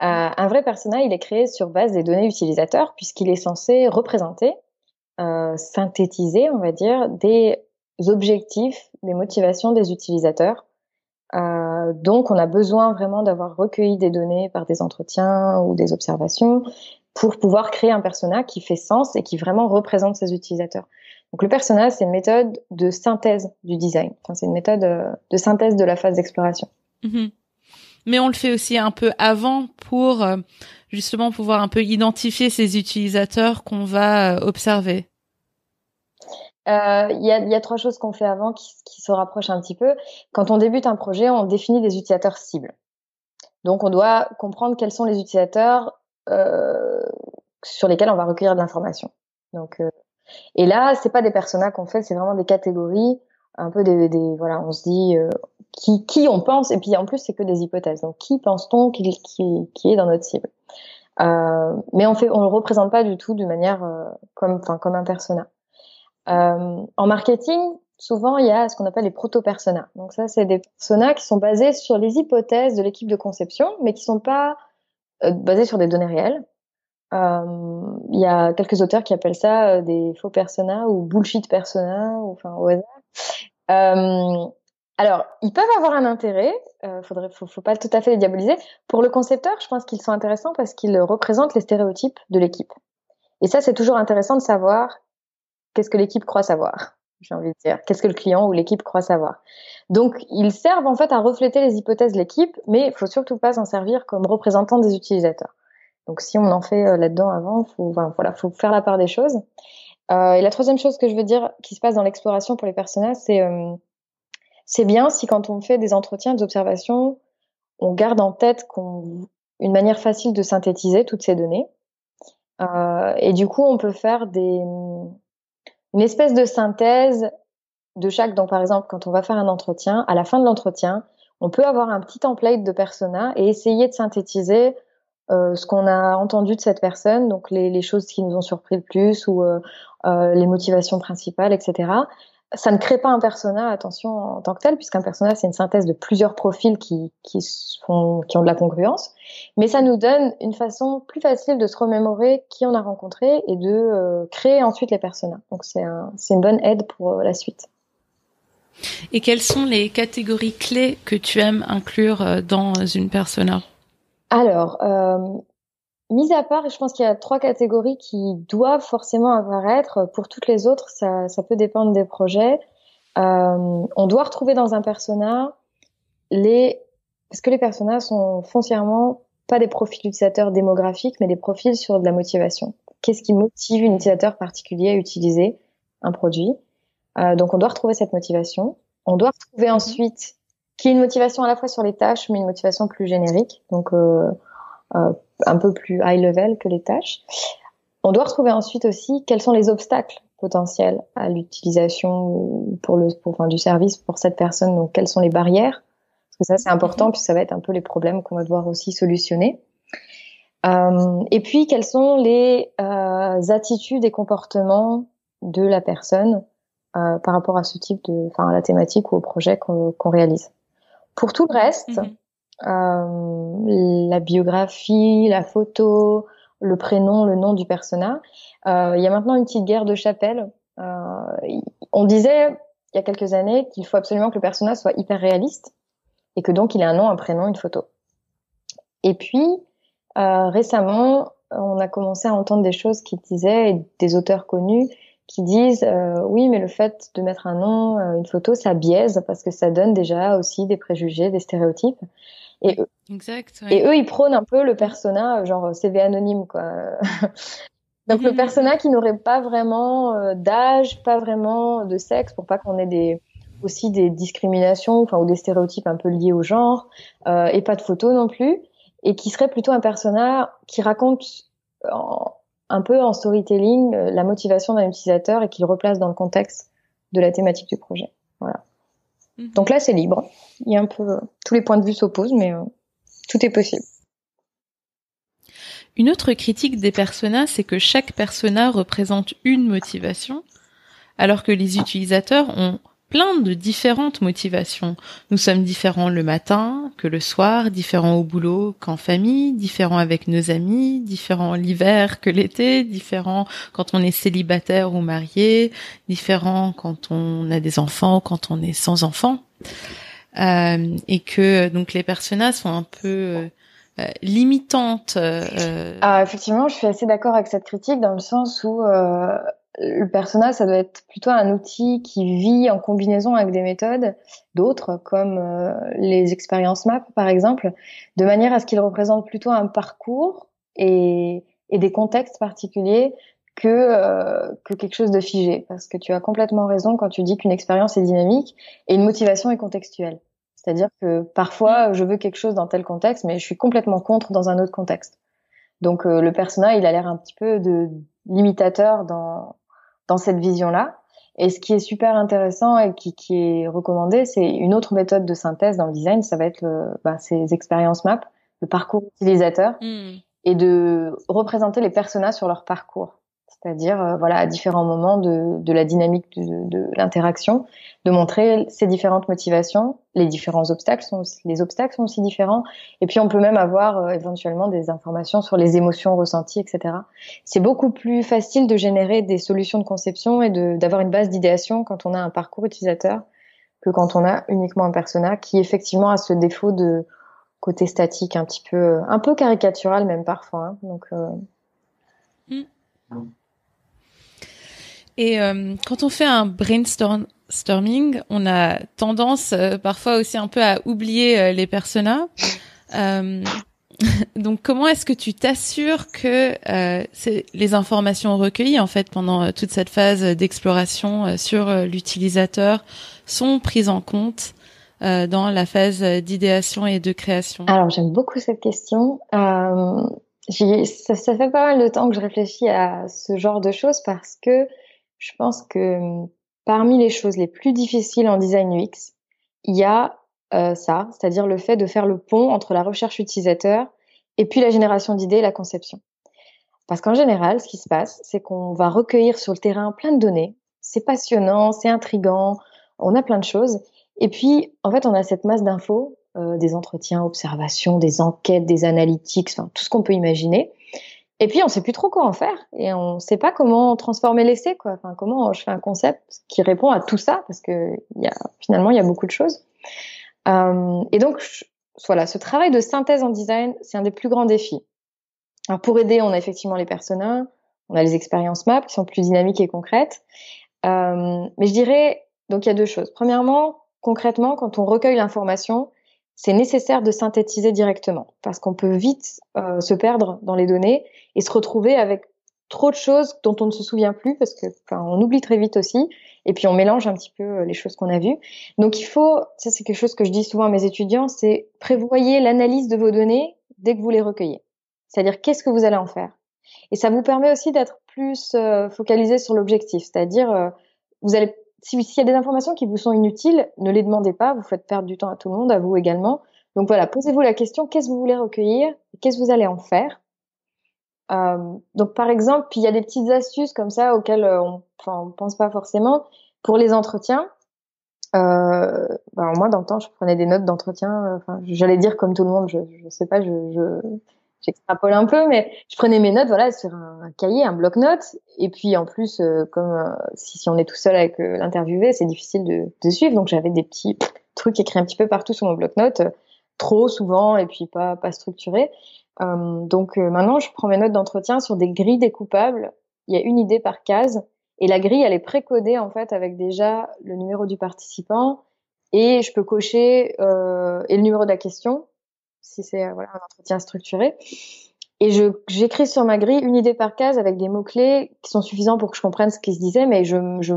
un vrai persona, il est créé sur base des données utilisateurs puisqu'il est censé représenter, synthétiser, on va dire, des objectifs, des motivations des utilisateurs. Euh, donc, on a besoin vraiment d'avoir recueilli des données par des entretiens ou des observations pour pouvoir créer un persona qui fait sens et qui vraiment représente ses utilisateurs. Donc, le persona, c'est une méthode de synthèse du design. Enfin, c'est une méthode euh, de synthèse de la phase d'exploration. Mhm. Mais on le fait aussi un peu avant pour euh, justement pouvoir un peu identifier ces utilisateurs qu'on va observer. Euh, il y, a, y, a, trois choses qu'on fait avant qui, qui, se rapprochent un petit peu. Quand on débute un projet, on définit des utilisateurs cibles. Donc, on doit comprendre quels sont les utilisateurs euh, sur lesquels on va recueillir de l'information. Donc, euh, et là, c'est pas des personas qu'on fait, c'est vraiment des catégories, un peu des, des voilà, on se dit euh, qui, qui on pense, et puis en plus c'est que des hypothèses. Donc, qui pense-t-on qui, qui, qui, est dans notre cible? Euh, Mais on fait, on le représente pas du tout de manière comme, enfin, comme un persona. Euh, en marketing, souvent il y a ce qu'on appelle les proto-personas. Donc ça, c'est des personas qui sont basés sur les hypothèses de l'équipe de conception, mais qui sont pas euh, basés sur des données réelles. Euh, il y a quelques auteurs qui appellent ça euh, des faux personas ou bullshit personas, ou, enfin au hasard. Alors, ils peuvent avoir un intérêt. Euh, faudrait, faut, faut pas tout à fait les diaboliser. Pour le concepteur, je pense qu'ils sont intéressants parce qu'ils représentent les stéréotypes de l'équipe. Et ça, c'est toujours intéressant de savoir qu'est-ce que l'équipe croit savoir j'ai envie de dire. Qu'est-ce que le client ou l'équipe croit savoir Donc, ils servent en fait à refléter les hypothèses de l'équipe, mais il faut surtout pas s'en servir comme représentant des utilisateurs. Donc, si on en fait euh, là-dedans avant, faut, voilà, faut faire la part des choses. Euh, et la troisième chose que je veux dire qui se passe dans l'exploration pour les personnages, c'est euh, c'est bien si quand on fait des entretiens, des observations, on garde en tête qu'on une manière facile de synthétiser toutes ces données. Et du coup, on peut faire des une espèce de synthèse de chaque. Donc, par exemple, quand on va faire un entretien, à la fin de l'entretien, on peut avoir un petit template de persona et essayer de synthétiser euh, ce qu'on a entendu de cette personne, donc les, choses qui nous ont surpris le plus ou euh, euh, les motivations principales, etc ça ne crée pas un persona, attention, en tant que tel, puisqu'un persona, c'est une synthèse de plusieurs profils qui, qui, sont, qui ont de la congruence. Mais ça nous donne une façon plus facile de se remémorer qui on a rencontré et de euh, créer ensuite les personas. Donc, c'est un, une bonne aide pour euh, la suite. Et quelles sont les catégories clés que tu aimes inclure euh, dans une persona? Alors, Mis à part, je pense qu'il y a trois catégories qui doivent forcément apparaître. Pour toutes les autres, ça, ça peut dépendre des projets. Euh, on doit retrouver dans un persona les, parce que les personas sont foncièrement pas des profils utilisateurs démographiques, mais des profils sur de la motivation. Qu'est-ce qui motive un utilisateur particulier à utiliser un produit? Euh, Donc, on doit retrouver cette motivation. On doit retrouver mhm. ensuite qui est une motivation à la fois sur les tâches, mais une motivation plus générique. Donc, euh, euh, un peu plus high level que les tâches. On doit retrouver ensuite aussi quels sont les obstacles potentiels à l'utilisation pour le pour, enfin, du service pour cette personne. Donc quelles sont les barrières? Parce que ça c'est important mhm. puisque ça va être un peu les problèmes qu'on va devoir aussi solutionner. Euh, et puis quelles sont les euh, attitudes et comportements de la personne euh, par rapport à ce type de, enfin à la thématique ou au projet qu'on réalise? Pour tout le reste, mhm. La biographie, la photo, le prénom, le nom du persona. Euh, il y a maintenant une petite guerre de chapelle. Euh, on disait il y a quelques années qu'il faut absolument que le persona soit hyper réaliste et que donc il ait un nom, un prénom, une photo. Et puis récemment, on a commencé à entendre des choses qui disaient, des auteurs connus, qui disent euh, oui, mais le fait de mettre un nom, euh, une photo, ça biaise parce que ça donne déjà aussi des préjugés, des stéréotypes. Et eux, exact, et eux, ils prônent un peu le persona, genre CV anonyme, quoi. Donc le mhm. persona qui n'aurait pas vraiment euh, d'âge, pas vraiment de sexe, pour pas qu'on ait des aussi des discriminations, enfin ou des stéréotypes un peu liés au genre, et pas de photo non plus, et qui serait plutôt un persona qui raconte en, un peu en storytelling euh, la motivation d'un utilisateur et qu'il replace dans le contexte de la thématique du projet. Voilà. Mhm. Donc là, c'est libre. Il y a un peu euh, tous les points de vue s'opposent, mais euh, tout est possible. Une autre critique des personas, c'est que chaque persona représente une motivation, alors que les utilisateurs ont plein de différentes motivations. Nous sommes différents le matin que le soir, différents au boulot qu'en famille, différents avec nos amis, différents l'hiver que l'été, différents quand on est célibataire ou marié, différents quand on a des enfants quand on est sans enfants. Euh, et que donc les personnages sont un peu euh, limitantes. Euh, ah, effectivement, je suis assez d'accord avec cette critique dans le sens où euh, le persona, ça doit être plutôt un outil qui vit en combinaison avec des méthodes d'autres, comme euh, les expériences map, par exemple, de manière à ce qu'il représente plutôt un parcours et, et des contextes particuliers que, euh, que quelque chose de figé. Parce que tu as complètement raison quand tu dis qu'une expérience est dynamique et une motivation est contextuelle. C'est-à-dire que parfois, je veux quelque chose dans tel contexte, mais je suis complètement contre dans un autre contexte. Donc euh, le persona, il a l'air un petit peu de limitateur dans dans cette vision-là. Et ce qui est super intéressant et qui, qui est recommandé, c'est une autre méthode de synthèse dans le design, ça va être le, bah, ces expériences map, le parcours utilisateur, hmm. et de représenter les personnages sur leur parcours c'est-à-dire euh, voilà à différents moments de, la dynamique de, de l'interaction, de montrer ces différentes motivations, les différents obstacles sont aussi, les obstacles sont aussi différents, et puis on peut même avoir euh, éventuellement des informations sur les émotions ressenties, etc. C'est beaucoup plus facile de générer des solutions de conception et d'avoir une base d'idéation quand on a un parcours utilisateur que quand on a uniquement un persona qui effectivement a ce défaut de côté statique un petit peu un peu caricatural même parfois. Hein. Donc euh... mm. Et euh, quand on fait un brainstorming, on a tendance euh, parfois aussi un peu à oublier euh, les personas. donc, comment est-ce que tu t'assures que les informations recueillies en fait pendant toute cette phase d'exploration sur l'utilisateur sont prises en compte dans la phase d'idéation et de création? Alors, j'aime beaucoup cette question. Ça, ça, fait pas mal de temps que je réfléchis à ce genre de choses parce que je pense que hum, parmi les choses les plus difficiles en design UX, il y a euh, ça, c'est-à-dire le fait de faire le pont entre la recherche utilisateur et puis la génération d'idées et la conception. Parce qu'en général, ce qui se passe, c'est qu'on va recueillir sur le terrain plein de données. C'est passionnant, c'est intrigant, on a plein de choses. Et puis, en fait, on a cette masse d'infos, euh, des entretiens, observations, des enquêtes, des analytics, tout ce qu'on peut imaginer. Et puis on sait plus trop quoi en faire et on sait pas comment transformer l'essai quoi. Enfin comment je fais un concept qui répond à tout ça parce que y a finalement il y a beaucoup de choses. Euh, et donc voilà, ce travail de synthèse en design, c'est un des plus grands défis. Alors pour aider, on a effectivement les personas, on a les expériences maps qui sont plus dynamiques et concrètes. Euh, mais je dirais donc il y a deux choses. Premièrement, concrètement, quand on recueille l'information, c'est nécessaire de synthétiser directement parce qu'on peut vite euh, se perdre dans les données et se retrouver avec trop de choses dont on ne se souvient plus parce que enfin, on oublie très vite aussi et puis on mélange un petit peu euh, les choses qu'on a vues. Donc il faut, ça c'est quelque chose que je dis souvent à mes étudiants, c'est prévoyez l'analyse de vos données dès que vous les recueillez. C'est-à-dire qu'est-ce que vous allez en faire? Et ça vous permet aussi d'être plus euh, focalisé sur l'objectif, c'est-à-dire vous allez s'il y a des informations qui vous sont inutiles, ne les demandez pas, vous faites perdre du temps à tout le monde, à vous également. Donc voilà, posez-vous la question, qu'est-ce que vous voulez recueillir Qu'est-ce que vous allez en faire? Euh, Donc par exemple, il y a des petites astuces comme ça auxquelles euh, on, on pense pas forcément. Pour les entretiens, euh, bah, moi, dans le temps, je prenais des notes d'entretien. J'allais dire comme tout le monde. Je, je sais pas. Je j'extrapole un peu, mais je prenais mes notes, voilà, sur un, cahier, un bloc-notes. Et puis en plus, euh, comme euh, si, on est tout seul avec euh, l'interviewé, c'est difficile de, de, suivre. Donc j'avais des petits trucs écrits un petit peu partout sur mon bloc-notes, trop souvent et puis pas pas structurés. donc maintenant, je prends mes notes d'entretien sur des grilles découpables. Il y a une idée par case. Et la grille, elle est précodée en fait avec déjà le numéro du participant et je peux cocher euh, et le numéro de la question si c'est voilà un entretien structuré. Et j'écris sur ma grille une idée par case avec des mots clés qui sont suffisants pour que je comprenne ce qui se disait, mais je je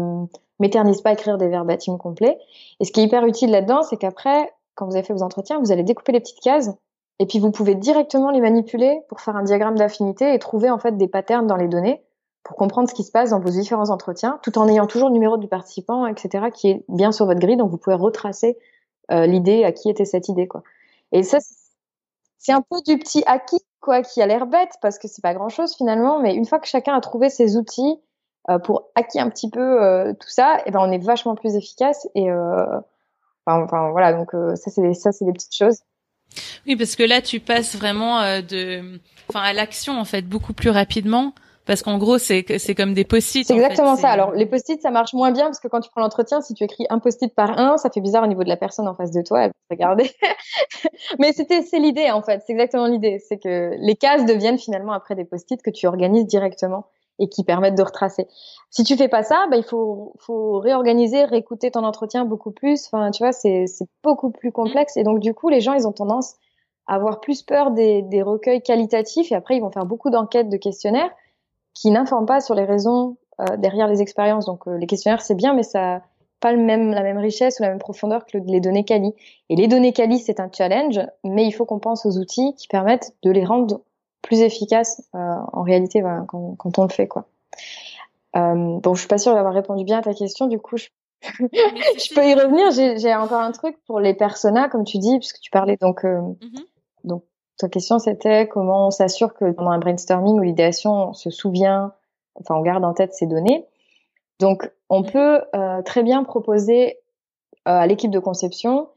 m'éternise pas à écrire des verbatims complets. Et ce qui est hyper utile là-dedans, c'est qu'après, quand vous avez fait vos entretiens, vous allez découper les petites cases et puis vous pouvez directement les manipuler pour faire un diagramme d'affinité et trouver en fait des patterns dans les données pour comprendre ce qui se passe dans vos différents entretiens, tout en ayant toujours le numéro du participant, etc., qui est bien sur votre grille, donc vous pouvez retracer euh, l'idée, à qui était cette idée, quoi. Et ça, c'est un peu du petit acquis, quoi, qui a l'air bête, parce que c'est pas grand-chose finalement, mais une fois que chacun a trouvé ses outils euh, pour acquis un petit peu euh, tout ça, et eh ben on est vachement plus efficace. Et enfin, enfin, voilà, donc ça c'est ça c'est des petites choses. Oui, parce que là tu passes vraiment de, enfin à l'action en fait beaucoup plus rapidement parce qu'en gros c'est c'est comme des post-it. C'est exactement ça. Alors les post-it ça marche moins bien parce que quand tu prends l'entretien, si tu écris un post-it par un, ça fait bizarre au niveau de la personne en face de toi, elle va te regarder. Mais c'était c'est l'idée en fait, c'est exactement l'idée, c'est que les cases deviennent finalement après des post-it que tu organises directement et qui permettent de retracer. Si tu fais pas ça, bah, il faut, faut réorganiser, réécouter ton entretien beaucoup plus. Enfin, tu vois, c'est, c'est beaucoup plus complexe. Et donc, du coup, les gens, ils ont tendance à avoir plus peur des, des recueils qualitatifs et après, ils vont faire beaucoup d'enquêtes, de questionnaires qui n'informent pas sur les raisons euh, derrière les expériences. Donc euh, les questionnaires c'est bien, mais ça pas le même la même richesse ou la même profondeur que les données quali. Et les données quali c'est un challenge, mais il faut qu'on pense aux outils qui permettent de les rendre plus efficaces euh, en réalité quand, quand, on le fait quoi. Euh, bon, je suis pas sûre d'avoir répondu bien à ta question. Du coup, je, je peux y revenir. J'ai encore un truc pour les personas, comme tu dis, puisque tu parlais donc euh, mm-hmm. donc ta question, c'était comment on s'assure que pendant un brainstorming ou l'idéation, on se souvient, enfin, on garde en tête ces données. Donc, on peut euh, très bien proposer euh, à l'équipe de conception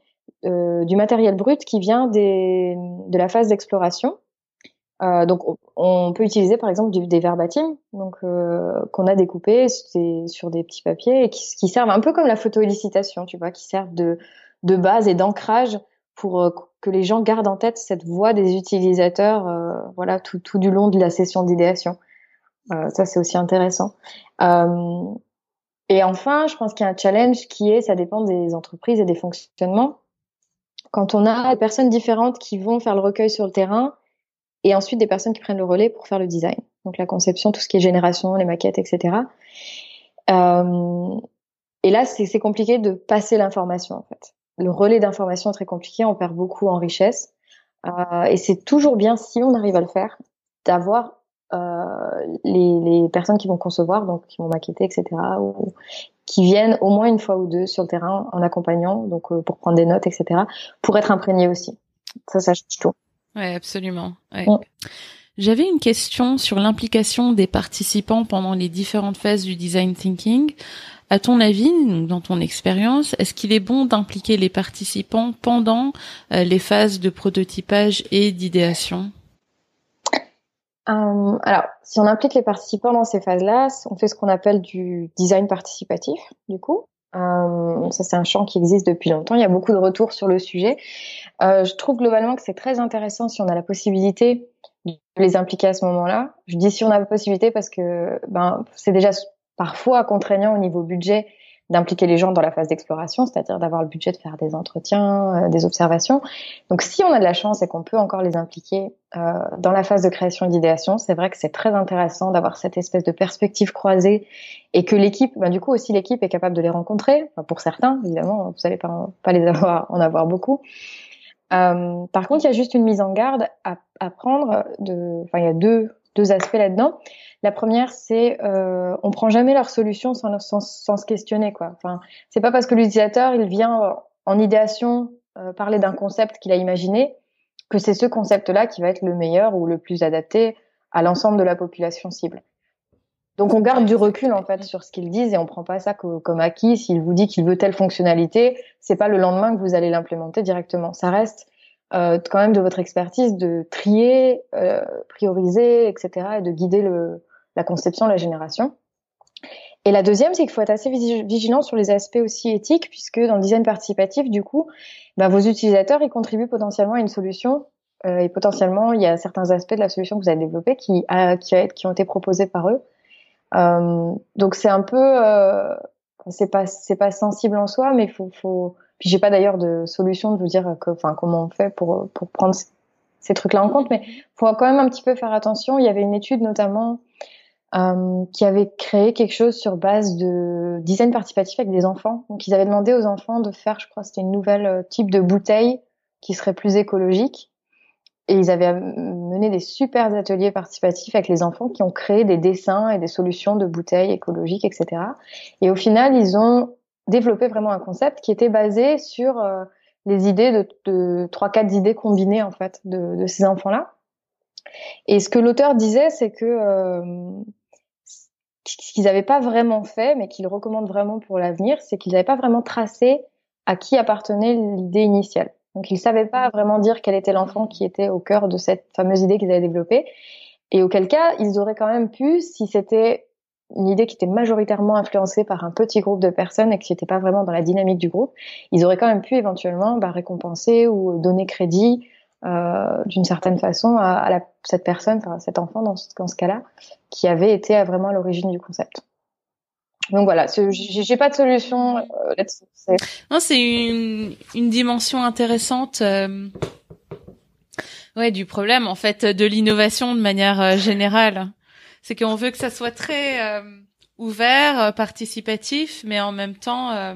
euh, du matériel brut qui vient des, de la phase d'exploration. donc, on peut utiliser par exemple des verbatims, donc qu'on a découpés sur des petits papiers et qui, qui, servent un peu comme la photo-élicitation, tu vois, qui servent de, de base et d'ancrage pour que les gens gardent en tête cette voix des utilisateurs, euh, voilà, tout, du long de la session d'idéation. Euh, ça, c'est aussi intéressant. Euh, et enfin, je pense qu'il y a un challenge qui est, ça dépend des entreprises et des fonctionnements. Quand on a des personnes différentes qui vont faire le recueil sur le terrain, et ensuite des personnes qui prennent le relais pour faire le design. Donc la conception, tout ce qui est génération, les maquettes, etc. Euh, et là, c'est compliqué de passer l'information en fait le relais d'information est très compliqué, on perd beaucoup en richesse. Euh, et c'est toujours bien, si on arrive à le faire, d'avoir euh, les, les, personnes qui vont concevoir, donc qui vont maqueter, etc., ou qui viennent au moins une fois ou deux sur le terrain en accompagnant, donc euh, pour prendre des notes, etc., pour être imprégné aussi. Ça, ça change tout. Ouais, absolument. Ouais. Mm. J'avais une question sur l'implication des participants pendant les différentes phases du design thinking. À ton avis, dans ton expérience, est-ce qu'il est bon d'impliquer les participants pendant euh, les phases de prototypage et d'idéation? Euh, alors, si on implique les participants dans ces phases-là, on fait ce qu'on appelle du design participatif, du coup. Euh, ça, c'est un champ qui existe depuis longtemps. Il y a beaucoup de retours sur le sujet. Je trouve globalement que c'est très intéressant si on a la possibilité de les impliquer à ce moment-là. Je dis si on a la possibilité parce que ben, c'est déjà parfois contraignant au niveau budget d'impliquer les gens dans la phase d'exploration, c'est-à-dire d'avoir le budget de faire des entretiens, euh, des observations. Donc si on a de la chance et qu'on peut encore les impliquer euh, dans la phase de création et d'idéation, c'est vrai que c'est très intéressant d'avoir cette espèce de perspective croisée et que l'équipe, ben, du coup aussi l'équipe est capable de les rencontrer. Enfin, pour certains, évidemment, vous n'allez pas, pas les avoir, en avoir beaucoup. Euh, par contre, il y a juste une mise en garde à, à prendre. Enfin, il y a deux, deux aspects là-dedans. La première, c'est euh, on prend jamais leur solution sans, sans, sans se questionner quoi. Enfin, c'est pas parce que l'utilisateur il vient en idéation euh, parler d'un concept qu'il a imaginé que c'est ce concept-là qui va être le meilleur ou le plus adapté à l'ensemble de la population cible. Donc on garde du recul en fait sur ce qu'ils disent et on prend pas ça comme acquis. S'il vous dit qu'il veut telle fonctionnalité, c'est pas le lendemain que vous allez l'implémenter directement. Ça reste euh, quand même de votre expertise de trier, euh, prioriser, etc. et de guider le, la conception, la génération. Et la deuxième, c'est qu'il faut être assez vigilant sur les aspects aussi éthiques, puisque dans le design participatif, du coup, bah, vos utilisateurs, ils contribuent potentiellement à une solution, euh, et potentiellement, il y a certains aspects de la solution que vous avez développée qui, qui, qui ont été proposés par eux. Euh, donc c'est un peu, euh, c'est pas, c'est pas sensible en soi, mais faut, faut. Puis j'ai pas d'ailleurs de solution de vous dire que, enfin, comment on fait pour pour prendre ces trucs-là en compte, mais faut quand même un petit peu faire attention. Il y avait une étude notamment euh, qui avait créé quelque chose sur base de design participatif avec des enfants. Donc ils avaient demandé aux enfants de faire, je crois, c'était une nouvelle euh, type de bouteille qui serait plus écologique. Et ils avaient mené des super ateliers participatifs avec les enfants qui ont créé des dessins et des solutions de bouteilles écologiques, etc. Et au final, ils ont développé vraiment un concept qui était basé sur euh, les idées de trois, quatre idées combinées en fait de, de ces enfants-là. Et ce que l'auteur disait, c'est que euh, ce qu'ils n'avaient pas vraiment fait, mais qu'ils recommandent vraiment pour l'avenir, c'est qu'ils n'avaient pas vraiment tracé à qui appartenait l'idée initiale. Donc ils ne savaient pas vraiment dire quel était l'enfant qui était au cœur de cette fameuse idée qu'ils avaient développée. Et auquel cas, ils auraient quand même pu, si c'était une idée qui était majoritairement influencée par un petit groupe de personnes et qui n'était pas vraiment dans la dynamique du groupe, ils auraient quand même pu éventuellement bah, récompenser ou donner crédit euh, d'une certaine façon à, à la, cette personne, enfin cet enfant dans ce, cas-là, qui avait été vraiment à l'origine du concept. Donc voilà, j'ai pas de solution euh, là-dessus. Non, c'est une, une dimension intéressante. Euh, ouais, du problème en fait de l'innovation de manière euh, générale. C'est qu'on veut que ça soit très euh, ouvert, participatif, mais en même temps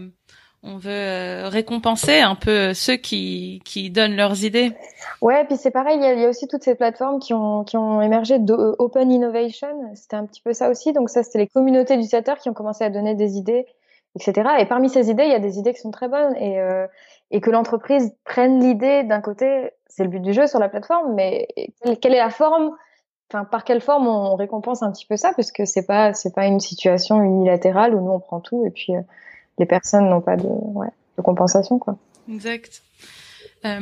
on veut euh, récompenser un peu ceux qui, qui donnent leurs idées. Ouais, puis c'est pareil, il y, a, aussi toutes ces plateformes qui ont, qui ont émergé d'Open Innovation, c'était un petit peu ça aussi. Donc ça, c'était les communautés d'utilisateurs qui ont commencé à donner des idées, etc. Et parmi ces idées, il y a des idées qui sont très bonnes et, euh, et que l'entreprise prenne l'idée d'un côté, c'est le but du jeu sur la plateforme, mais quelle, est la forme Enfin, par quelle forme on récompense un petit peu ça? Parce que c'est pas c'est pas une situation unilatérale où nous on prend tout et puis euh, les personnes n'ont pas de, ouais, de compensation, quoi. Exact. Euh,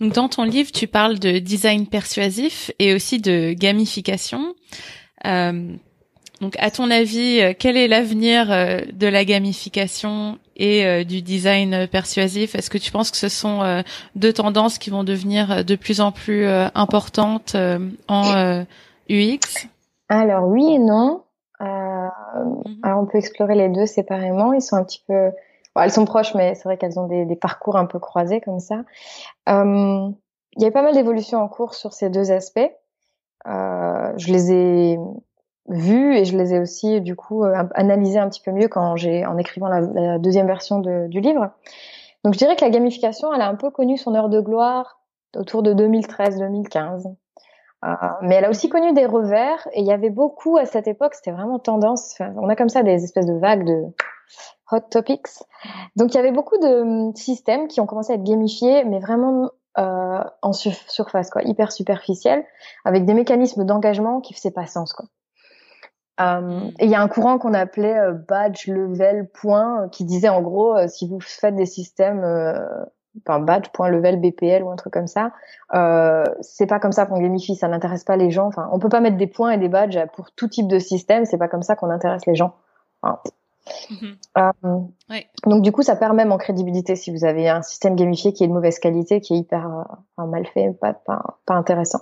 donc dans ton livre, tu parles de design persuasif et aussi de gamification. Euh, donc à ton avis, euh, quel est l'avenir euh, de la gamification et euh, du design persuasif? Est-ce que tu penses que ce sont deux tendances qui vont devenir de plus en plus importantes en UX Alors oui et non. Mhm. Alors on peut explorer les deux séparément. Ils sont un petit peu, elles sont proches, mais c'est vrai qu'elles ont des, des, parcours un peu croisés comme ça. Euh, il y a pas mal d'évolutions en cours sur ces deux aspects. Euh, je les ai vus et je les ai aussi du coup euh, analysés un petit peu mieux quand j'ai en écrivant la, deuxième version du livre. Donc je dirais que la gamification, elle a un peu connu son heure de gloire autour de 2013-2015. Euh, mais elle a aussi connu des revers et il y avait beaucoup à cette époque, c'était vraiment tendance. on a comme ça des espèces de vagues de hot topics. Donc il y avait beaucoup de hum, systèmes qui ont commencé à être gamifiés, mais vraiment euh, en surface, quoi, hyper superficiel, avec des mécanismes d'engagement qui faisaient pas sens, quoi. Euh, et il y a un courant qu'on appelait euh, badge level point, qui disait en gros, si vous faites des systèmes enfin badge point level BPL ou un truc comme ça. Euh, c'est pas comme ça qu'on gamifie, ça n'intéresse pas les gens. Enfin, on peut pas mettre des points et des badges pour tout type de système. C'est pas comme ça qu'on intéresse les gens. Mhm. euh, Donc du coup, ça perd même en crédibilité si vous avez un système gamifié qui est de mauvaise qualité, qui est hyper euh, mal fait, pas, pas, pas intéressant.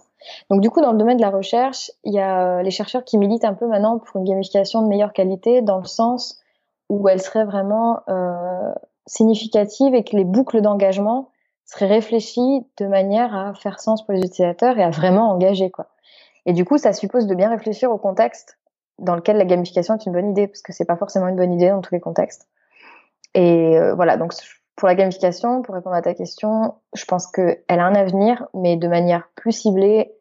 Donc du coup, dans le domaine de la recherche, il y a les chercheurs qui militent un peu maintenant pour une gamification de meilleure qualité, dans le sens où elle serait vraiment euh, significative et que les boucles d'engagement seraient réfléchies de manière à faire sens pour les utilisateurs et à vraiment engager quoi. Et du coup, ça suppose de bien réfléchir au contexte dans lequel la gamification est une bonne idée parce que c'est pas forcément une bonne idée dans tous les contextes. Et euh, voilà, donc pour la gamification, pour répondre à ta question, je pense qu'elle a un avenir, mais de manière plus ciblée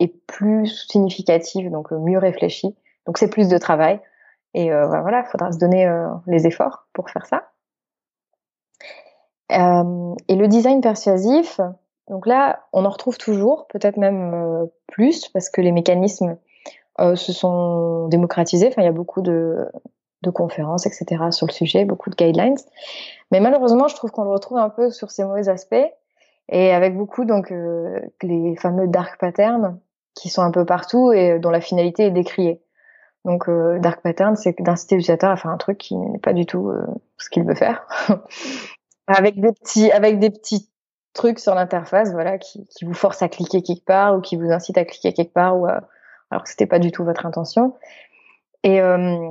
et plus significative, donc euh, mieux réfléchie. Donc c'est plus de travail. Et euh, voilà, il faudra se donner les efforts pour faire ça. Et le design persuasif, donc là, on en retrouve toujours, peut-être même plus, parce que les mécanismes se sont démocratisés. Enfin, il y a beaucoup de, de conférences, etc. sur le sujet, beaucoup de guidelines. Mais malheureusement, je trouve qu'on le retrouve un peu sur ces mauvais aspects et avec beaucoup donc les fameux dark patterns qui sont un peu partout et dont la finalité est décriée. Donc euh, dark pattern, c'est d'inciter l'utilisateur à faire un truc qui n'est pas du tout euh, ce qu'il veut faire, avec des petits, avec des petits trucs sur l'interface, voilà, qui, qui, vous forcent à cliquer quelque part ou qui vous incitent à cliquer quelque part ou alors que c'était pas du tout votre intention. Et euh,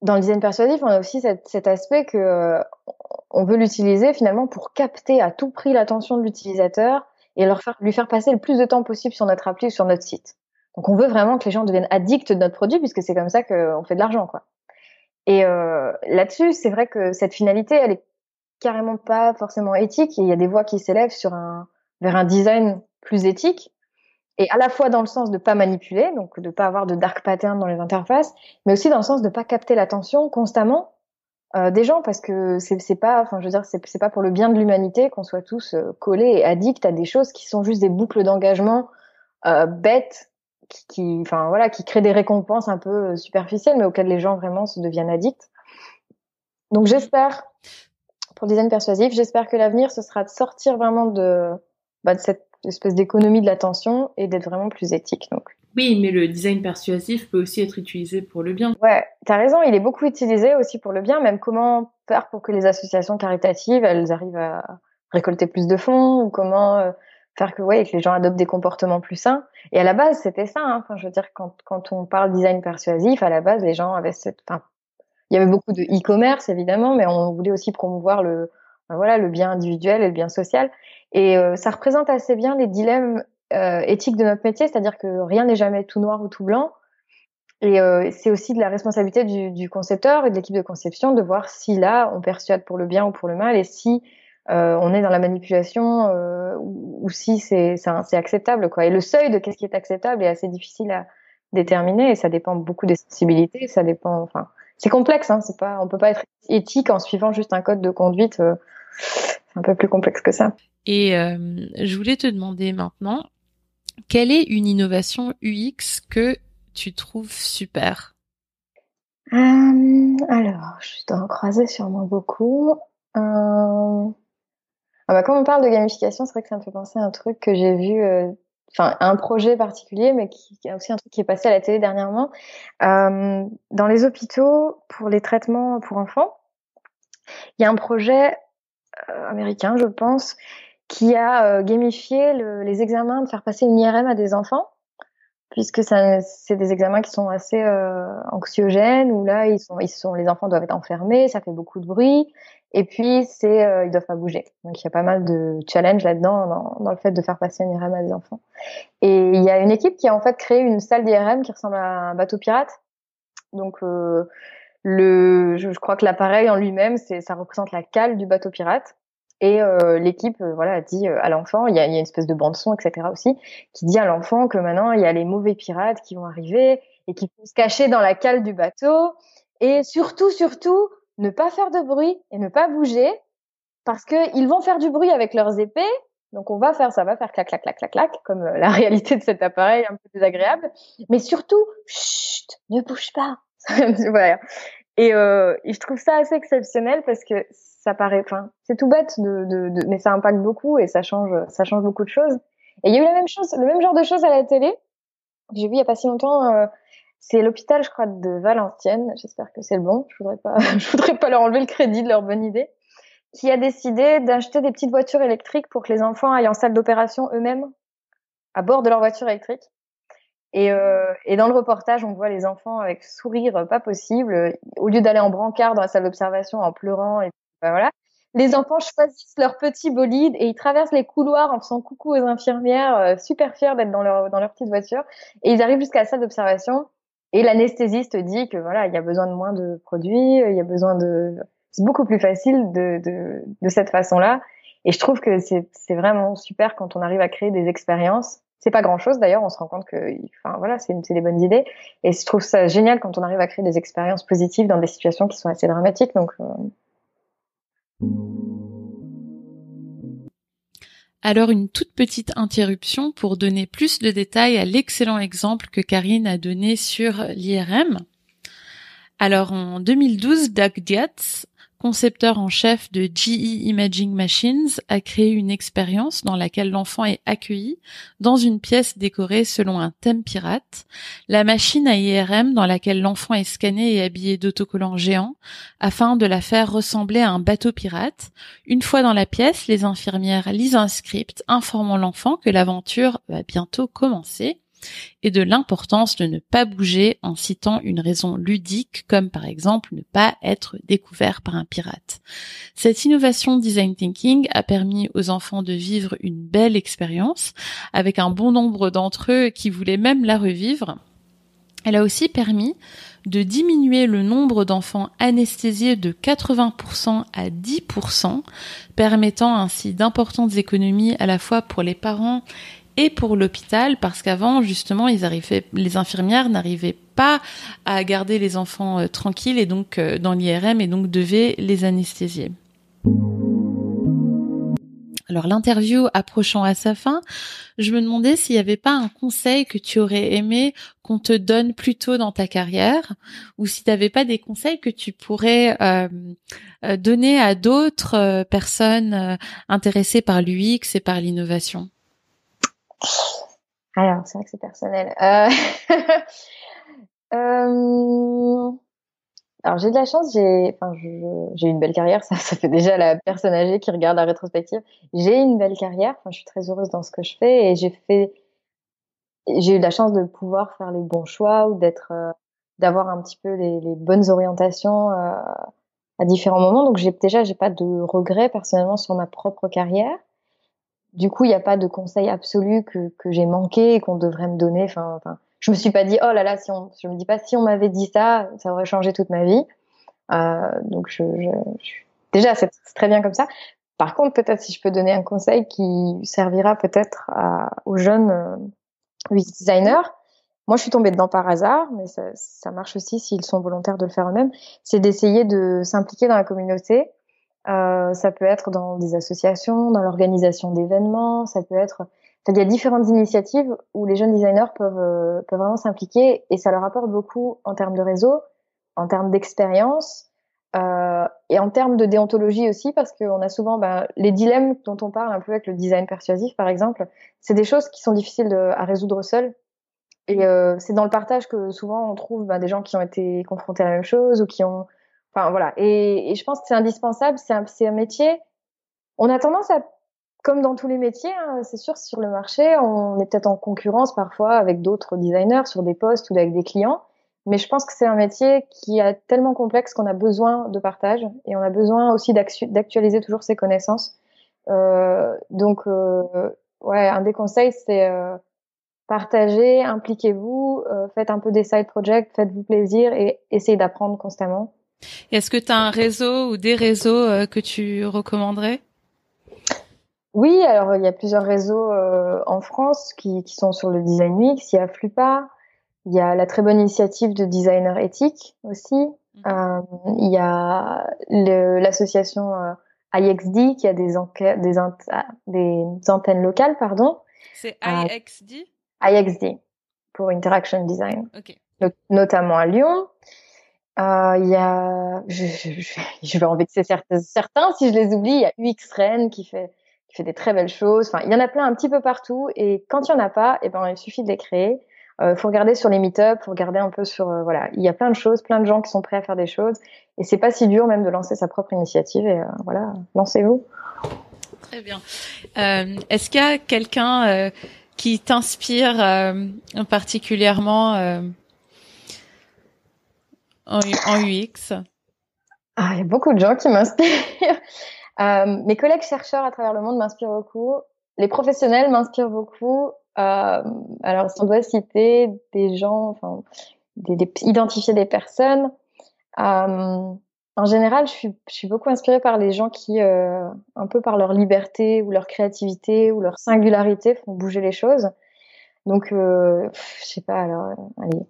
dans le design persuasif, on a aussi cet, aspect que on veut l'utiliser finalement pour capter à tout prix l'attention de l'utilisateur et leur faire, lui faire passer le plus de temps possible sur notre appli ou sur notre site. Donc on veut vraiment que les gens deviennent addicts de notre produit puisque c'est comme ça qu'on fait de l'argent, quoi. Et euh, là-dessus, c'est vrai que cette finalité, elle est carrément pas forcément éthique. il y a des voix qui s'élèvent vers un design plus éthique et à la fois dans le sens de pas manipuler, donc de pas avoir de dark pattern dans les interfaces, mais aussi dans le sens de pas capter l'attention constamment euh, des gens parce que c'est c'est pas, enfin je veux dire, c'est pas pour le bien de l'humanité qu'on soit tous euh, collés et addicts à des choses qui sont juste des boucles d'engagement euh, bêtes qui, enfin voilà, qui crée des récompenses un peu euh, superficielles, mais auxquelles les gens vraiment se deviennent addicts. Donc j'espère, pour design persuasif, j'espère que l'avenir ce sera de sortir vraiment de, bah, de cette espèce d'économie de l'attention et d'être vraiment plus éthique. Donc. Oui, mais le design persuasif peut aussi être utilisé pour le bien. Ouais, t'as raison, il est beaucoup utilisé aussi pour le bien, même comment faire pour que les associations caritatives, elles arrivent à récolter plus de fonds, ou comment euh, faire que, ouais, que les gens adoptent des comportements plus sains. Et à la base, c'était ça. Hein. Enfin, je veux dire, quand, quand on parle design persuasif, à la base, les gens avaient cette. Enfin, il y avait beaucoup de e-commerce évidemment, mais on voulait aussi promouvoir le, voilà, le bien individuel et le bien social. Et euh, ça représente assez bien les dilemmes euh, éthiques de notre métier, c'est-à-dire que rien n'est jamais tout noir ou tout blanc. Et euh, c'est aussi de la responsabilité du, du concepteur et de l'équipe de conception de voir si là on persuade pour le bien ou pour le mal, et si euh, on est dans la manipulation euh, ou, si c'est c'est acceptable quoi. Et le seuil de qu'est-ce qui est acceptable est assez difficile à déterminer et ça dépend beaucoup des sensibilités, ça dépend enfin c'est complexe hein, c'est pas on peut pas être éthique en suivant juste un code de conduite euh, c'est un peu plus complexe que ça. Et je voulais te demander maintenant quelle est une innovation UX que tu trouves super? Alors, je dois en croiser sûrement beaucoup. Euh, ah bah, quand on parle de gamification, c'est vrai que ça me fait penser à un truc que j'ai vu, euh, enfin un projet particulier, mais qui, a aussi un truc qui est passé à la télé dernièrement. Euh, dans les hôpitaux, pour les traitements pour enfants, il y a un projet euh, américain, je pense, qui a euh, gamifié le, les examens de faire passer une IRM à des enfants puisque c'est des examens qui sont assez euh, anxiogènes où là ils sont, ils sont, les enfants doivent être enfermés, ça fait beaucoup de bruit, et puis c'est, euh, ils doivent pas bouger. Donc il y a pas mal de challenges là-dedans dans, dans, le fait de faire passer une IRM à des enfants. Et il y a une équipe qui a en fait créé une salle d'IRM qui ressemble à un bateau pirate. Donc euh, le, je, je, crois que l'appareil en lui-même, c'est, ça représente la cale du bateau pirate. Et euh, l'équipe, euh, voilà, dit euh, à l'enfant, il y a, y a une espèce de bande son, etc. aussi, qui dit à l'enfant que maintenant il y a les mauvais pirates qui vont arriver et qui vont se cacher dans la cale du bateau. Et surtout, surtout, ne pas faire de bruit et ne pas bouger parce que ils vont faire du bruit avec leurs épées. Donc on va faire ça, va faire clac clac clac clac clac comme la réalité de cet appareil un peu désagréable. Mais surtout, chut, ne bouge pas. voilà. Et, euh, je trouve ça assez exceptionnel parce que ça paraît, enfin, c'est tout bête, de, de, de, mais ça impacte beaucoup et ça change, ça change beaucoup de choses. Et il y a eu la même chose, le même genre de choses à la télé. J'ai vu il y a pas si longtemps. Euh, c'est l'hôpital, je crois, de Valenciennes. J'espère que c'est le bon. Je voudrais pas, je voudrais pas leur enlever le crédit de leur bonne idée. Qui a décidé d'acheter des petites voitures électriques pour que les enfants aillent en salle d'opération eux-mêmes à bord de leur voiture électrique. Et, euh, et, dans le reportage, on voit les enfants avec sourire pas possible. Au lieu d'aller en brancard dans la salle d'observation en pleurant et ben voilà. Les enfants choisissent leur petit bolide et ils traversent les couloirs en faisant coucou aux infirmières, euh, super fiers d'être dans leur dans leur petite voiture. Et ils arrivent jusqu'à la salle d'observation et l'anesthésiste dit que voilà, il y a besoin de moins de produits, il y a besoin de c'est beaucoup plus facile de de, de cette façon-là. Et je trouve que c'est c'est vraiment super quand on arrive à créer des expériences. C'est pas grand chose d'ailleurs, on se rend compte que enfin voilà, c'est des bonnes idées et je trouve ça génial quand on arrive à créer des expériences positives dans des situations qui sont assez dramatiques donc euh, Alors une toute petite interruption pour donner plus de détails à l'excellent exemple que Karine a donné sur l'IRM. Alors en 2012, Doug Dietz concepteur en chef de GE Imaging Machines, a créé une expérience dans laquelle l'enfant est accueilli dans une pièce décorée selon un thème pirate. La machine à IRM dans laquelle l'enfant est scanné et habillé d'autocollants géants afin de la faire ressembler à un bateau pirate. Une fois dans la pièce, les infirmières lisent un script informant l'enfant que l'aventure va bientôt commencer et de l'importance de ne pas bouger en citant une raison ludique comme par exemple ne pas être découvert par un pirate. Cette innovation design thinking a permis aux enfants de vivre une belle expérience avec un bon nombre d'entre eux qui voulaient même la revivre. Elle a aussi permis de diminuer le nombre d'enfants anesthésiés de 80% à 10%, permettant ainsi d'importantes économies à la fois pour les parents et pour l'hôpital parce qu'avant justement ils arrivaient les infirmières n'arrivaient pas à garder les enfants euh, tranquilles et donc euh, dans l'IRM et donc devaient les anesthésier. Alors l'interview approchant à sa fin, je me demandais s'il n'y avait pas un conseil que tu aurais aimé qu'on te donne plus tôt dans ta carrière, ou si tu n'avais pas des conseils que tu pourrais euh, donner à d'autres personnes intéressées par l'UX et par l'innovation. Alors, c'est vrai que c'est personnel. Euh... euh... Alors, j'ai de la chance, j'ai enfin, j'ai une belle carrière, ça, ça fait déjà la personne âgée qui regarde la rétrospective. J'ai une belle carrière, enfin, je suis très heureuse dans ce que je fais et j'ai fait, j'ai eu la chance de pouvoir faire les bons choix ou d'être, euh, d'avoir un petit peu les, les bonnes orientations euh, à différents moments. Donc, j'ai déjà, j'ai pas de regrets personnellement sur ma propre carrière du coup, il n'y a pas de conseil absolu que, que j'ai manqué et qu'on devrait me donner. Enfin, enfin, je me suis pas dit, oh là là, si on, je me dis pas, si on m'avait dit ça, ça aurait changé toute ma vie. Euh, donc, je, je, déjà, c'est très bien comme ça. Par contre, peut-être si je peux donner un conseil qui servira peut-être aux jeunes euh, designers. Moi, je suis tombée dedans par hasard, mais ça, ça marche aussi s'ils sont volontaires de le faire eux-mêmes. C'est d'essayer de s'impliquer dans la communauté, euh, ça peut être dans des associations, dans l'organisation d'événements, ça peut être. il y a différentes initiatives où les jeunes designers peuvent, euh, peuvent vraiment s'impliquer et ça leur apporte beaucoup en termes de réseau, en termes d'expérience euh, et en termes de déontologie aussi parce qu'on a souvent ben, les dilemmes dont on parle un peu avec le design persuasif par exemple, c'est des choses qui sont difficiles à résoudre seules. Et euh, c'est dans le partage que souvent on trouve ben, des gens qui ont été confrontés à la même chose ou qui ont Enfin voilà. Et, et je pense que c'est indispensable. C'est un, un, métier. On a tendance à, comme dans tous les métiers, hein, c'est sûr, sur le marché, on est peut-être en concurrence parfois avec d'autres designers sur des postes ou avec des clients. Mais je pense que c'est un métier qui est tellement complexe qu'on a besoin de partage et on a besoin aussi d'actualiser toujours ses connaissances. Euh, donc, euh, ouais, un des conseils, c'est euh, partagez, impliquez-vous, euh, faites un peu des side projects, faites-vous plaisir et essayez d'apprendre constamment. Est-ce que tu as un réseau ou des réseaux euh, que tu recommanderais? Oui, alors il y a plusieurs réseaux euh, en France qui, qui, sont sur le design UX. Il y a Flupa, il y a la très bonne initiative de designer éthique aussi. Mhm. Euh, il y a l'association IXD qui a des, des, ah, des antennes locales, pardon. C'est IXD IXD pour Interaction Design. notamment à Lyon. Euh, il y a, je, je, je vais en vexer certains, certains si je les oublie. Il y a UX qui fait qui fait des très belles choses. Enfin, il y en a plein un petit peu partout. Et quand il y en a pas, eh ben il suffit de les créer. Euh, faut regarder sur les meet-up, faut regarder un peu sur euh, voilà. Il y a plein de choses, plein de gens qui sont prêts à faire des choses. Et c'est pas si dur même de lancer sa propre initiative. Et euh, voilà, lancez-vous. Très bien. Est-ce qu'il y a quelqu'un qui t'inspire particulièrement en, UX ah, Il y a beaucoup de gens qui m'inspirent. Euh, mes collègues chercheurs à travers le monde m'inspirent beaucoup. Les professionnels m'inspirent beaucoup. Euh, alors, si on doit citer des gens, enfin, des, identifier des personnes. Euh, en général, je suis, je suis, beaucoup inspirée par les gens qui, un peu par leur liberté ou leur créativité ou leur singularité, font bouger les choses. Donc, je sais pas, alors, allez,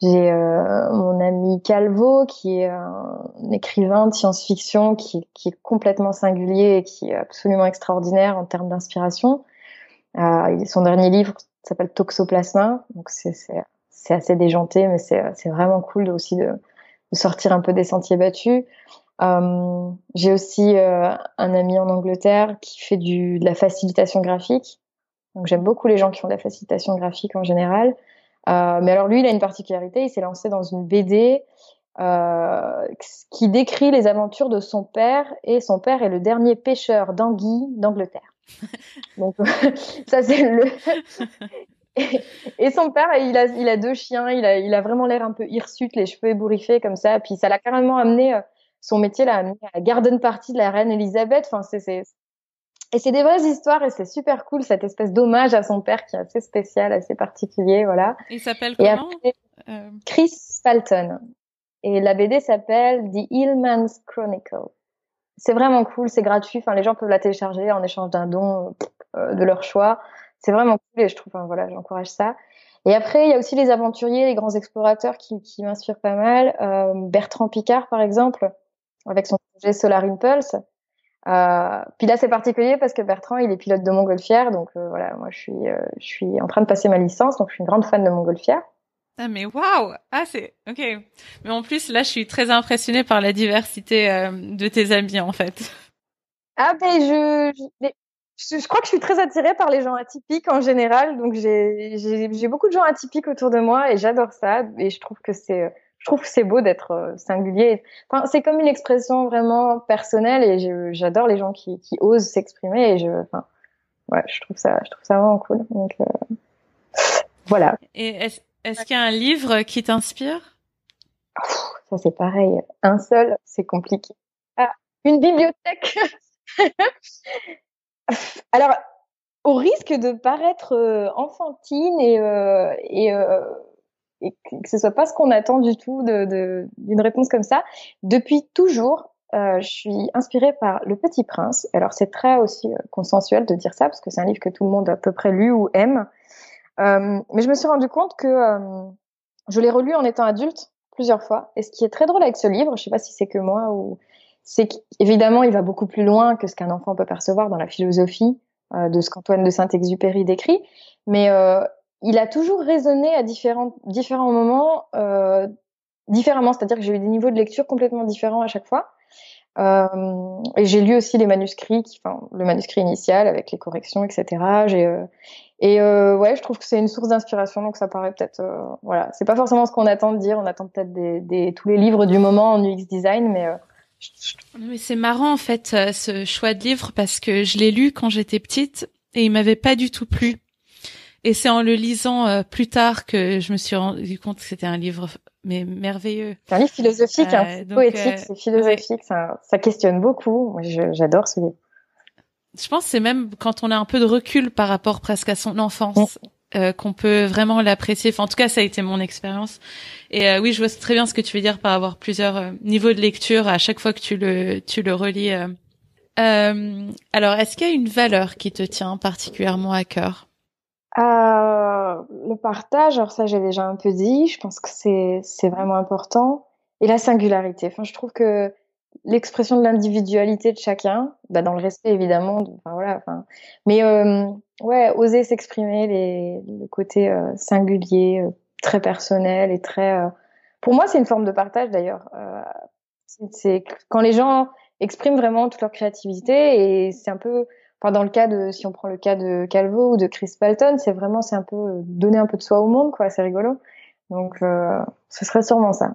J'ai euh, mon ami Calvo, qui est un écrivain de science-fiction qui, qui, est complètement singulier et qui est absolument extraordinaire en termes d'inspiration. Euh, son dernier livre s'appelle Toxoplasma, donc c'est assez déjanté, mais c'est vraiment cool aussi de, de, sortir un peu des sentiers battus. Euh, J'ai aussi euh, un ami en Angleterre qui fait du, de la facilitation graphique. Donc j'aime beaucoup les gens qui font de la facilitation graphique en général. Euh, mais alors lui, il a une particularité, il s'est lancé dans une BD euh, qui décrit les aventures de son père, et son père est le dernier pêcheur d'anguilles d'Angleterre. Donc ça c'est le... Et, son père, il a, il a deux chiens, il a, il a vraiment l'air un peu hirsute, les cheveux ébouriffés comme ça, puis ça l'a carrément amené, euh, son métier l'a amené à la garden party de la reine Elisabeth, enfin c'est et c'est des vraies histoires et c'est super cool cette espèce d'hommage à son père qui est assez spécial, assez particulier, voilà. Il s'appelle comment euh... Chris Spalton. Et la BD s'appelle The Hillman's Chronicle. C'est vraiment cool, c'est gratuit. Enfin, les gens peuvent la télécharger en échange d'un don euh, de leur choix. C'est vraiment cool et je trouve, enfin, voilà, j'encourage ça. Et après, il y a aussi les aventuriers, les grands explorateurs qui, qui m'inspirent pas mal. Euh, Bertrand Picard, par exemple, avec son projet Solar Impulse. Euh, puis là, c'est particulier parce que Bertrand, il est pilote de montgolfière, donc euh, voilà, moi, je suis, euh, je suis en train de passer ma licence, donc je suis une grande fan de montgolfière. Ah mais waouh Ah c'est ok. Mais en plus là, je suis très impressionnée par la diversité euh, de tes amis en fait. Ah ben je, je, je crois que je suis très attirée par les gens atypiques en général, donc j'ai j'ai beaucoup de gens atypiques autour de moi et j'adore ça et je trouve que c'est je trouve que c'est beau d'être euh, singulier. Enfin, c'est comme une expression vraiment personnelle et j'adore les gens qui, qui osent s'exprimer et je, enfin, ouais, je trouve ça, je trouve ça vraiment cool. Donc, euh, voilà. Et est-ce est qu'il y a un livre qui t'inspire? Ça c'est pareil. Un seul, c'est compliqué. Ah, une bibliothèque. Alors, au risque de paraître euh, enfantine et, euh, et euh, et que ce soit pas ce qu'on attend du tout d'une de, d'une réponse comme ça. Depuis toujours, euh, je suis inspirée par Le Petit Prince. Alors c'est très aussi euh, consensuel de dire ça parce que c'est un livre que tout le monde a à peu près lu ou aime. Euh, mais je me suis rendu compte que euh, je l'ai relu en étant adulte plusieurs fois. Et ce qui est très drôle avec ce livre, je sais pas si c'est que moi ou c'est qu'évidemment il va beaucoup plus loin que ce qu'un enfant peut percevoir dans la philosophie euh, de ce qu'Antoine de Saint-Exupéry décrit. Mais il a toujours résonné à différents, différents moments euh, différemment, c'est-à-dire que j'ai eu des niveaux de lecture complètement différents à chaque fois. Euh, et j'ai lu aussi les manuscrits, enfin le manuscrit initial avec les corrections, etc. Euh, et euh, ouais, je trouve que c'est une source d'inspiration, donc ça paraît peut-être euh, voilà, c'est pas forcément ce qu'on attend de dire. On attend peut-être des, des, tous les livres du moment en UX design, mais mais c'est marrant en fait ce choix de livre parce que je l'ai lu quand j'étais petite et il m'avait pas du tout plu. Et c'est en le lisant euh, plus tard que je me suis rendu compte que c'était un livre mais merveilleux. C'est un livre philosophique, hein, poétique, euh, c'est philosophique, ça, ça, questionne beaucoup. Moi, j'adore ce livre. Je pense que c'est même quand on a un peu de recul par rapport presque à son enfance. Euh, qu'on peut vraiment l'apprécier. Enfin, en tout cas, ça a été mon expérience. Et oui, je vois très bien ce que tu veux dire par avoir plusieurs niveaux de lecture à chaque fois que tu le tu le relis. alors, est-ce qu'il y a une valeur qui te tient particulièrement à cœur? Euh, le partage, alors ça j'ai déjà un peu dit, je pense que c'est vraiment important. Et la singularité. Enfin, je trouve que l'expression de l'individualité de chacun, bah, dans le respect évidemment, enfin voilà. Enfin, mais euh, ouais, oser s'exprimer, le côté euh, singulier, euh, très personnel et très. Pour moi, c'est une forme de partage d'ailleurs. c'est quand les gens expriment vraiment toute leur créativité et c'est un peu Enfin, dans le cas de, si on prend le cas de Calvo ou de Chris Palton, c'est vraiment, c'est un peu euh, donner un peu de soi au monde, quoi. C'est rigolo. Donc, euh, ce serait sûrement ça.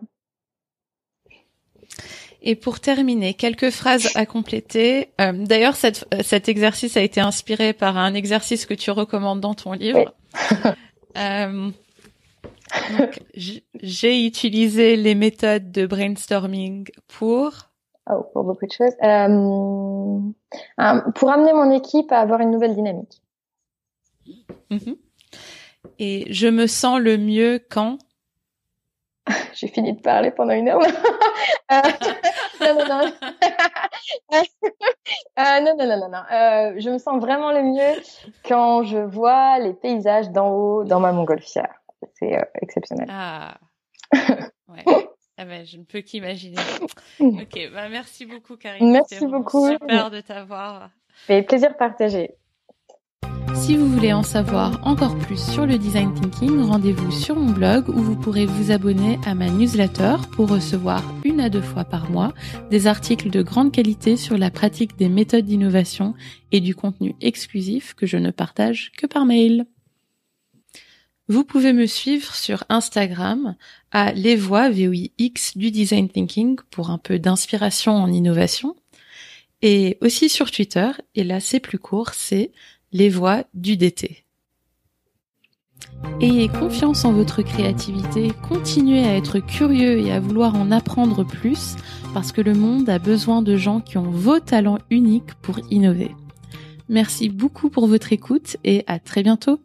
Et pour terminer, quelques phrases à compléter. Euh, D'ailleurs, cet exercice a été inspiré par un exercice que tu recommandes dans ton livre. euh, J'ai utilisé les méthodes de brainstorming pour Oh, pour beaucoup de choses. Euh, pour amener mon équipe à avoir une nouvelle dynamique. Mhm. Et je me sens le mieux quand? J'ai fini de parler pendant une heure. euh, non, non, non. euh, non, non, non, non, non. Euh, je me sens vraiment le mieux quand je vois les paysages d'en haut dans ma montgolfière. C'est euh, exceptionnel. Ah. ouais. Ah ben, je ne peux qu'imaginer. ok, bah merci beaucoup Karine. Merci beaucoup. Super de t'avoir. Et plaisir partagé. Si vous voulez en savoir encore plus sur le design thinking, rendez-vous sur mon blog où vous pourrez vous abonner à ma newsletter pour recevoir une à deux fois par mois des articles de grande qualité sur la pratique des méthodes d'innovation et du contenu exclusif que je ne partage que par mail. Vous pouvez me suivre sur Instagram à les voix VOIX du design thinking pour un peu d'inspiration en innovation et aussi sur Twitter et là c'est plus court, c'est les voix du DT. Ayez confiance en votre créativité, continuez à être curieux et à vouloir en apprendre plus parce que le monde a besoin de gens qui ont vos talents uniques pour innover. Merci beaucoup pour votre écoute et à très bientôt.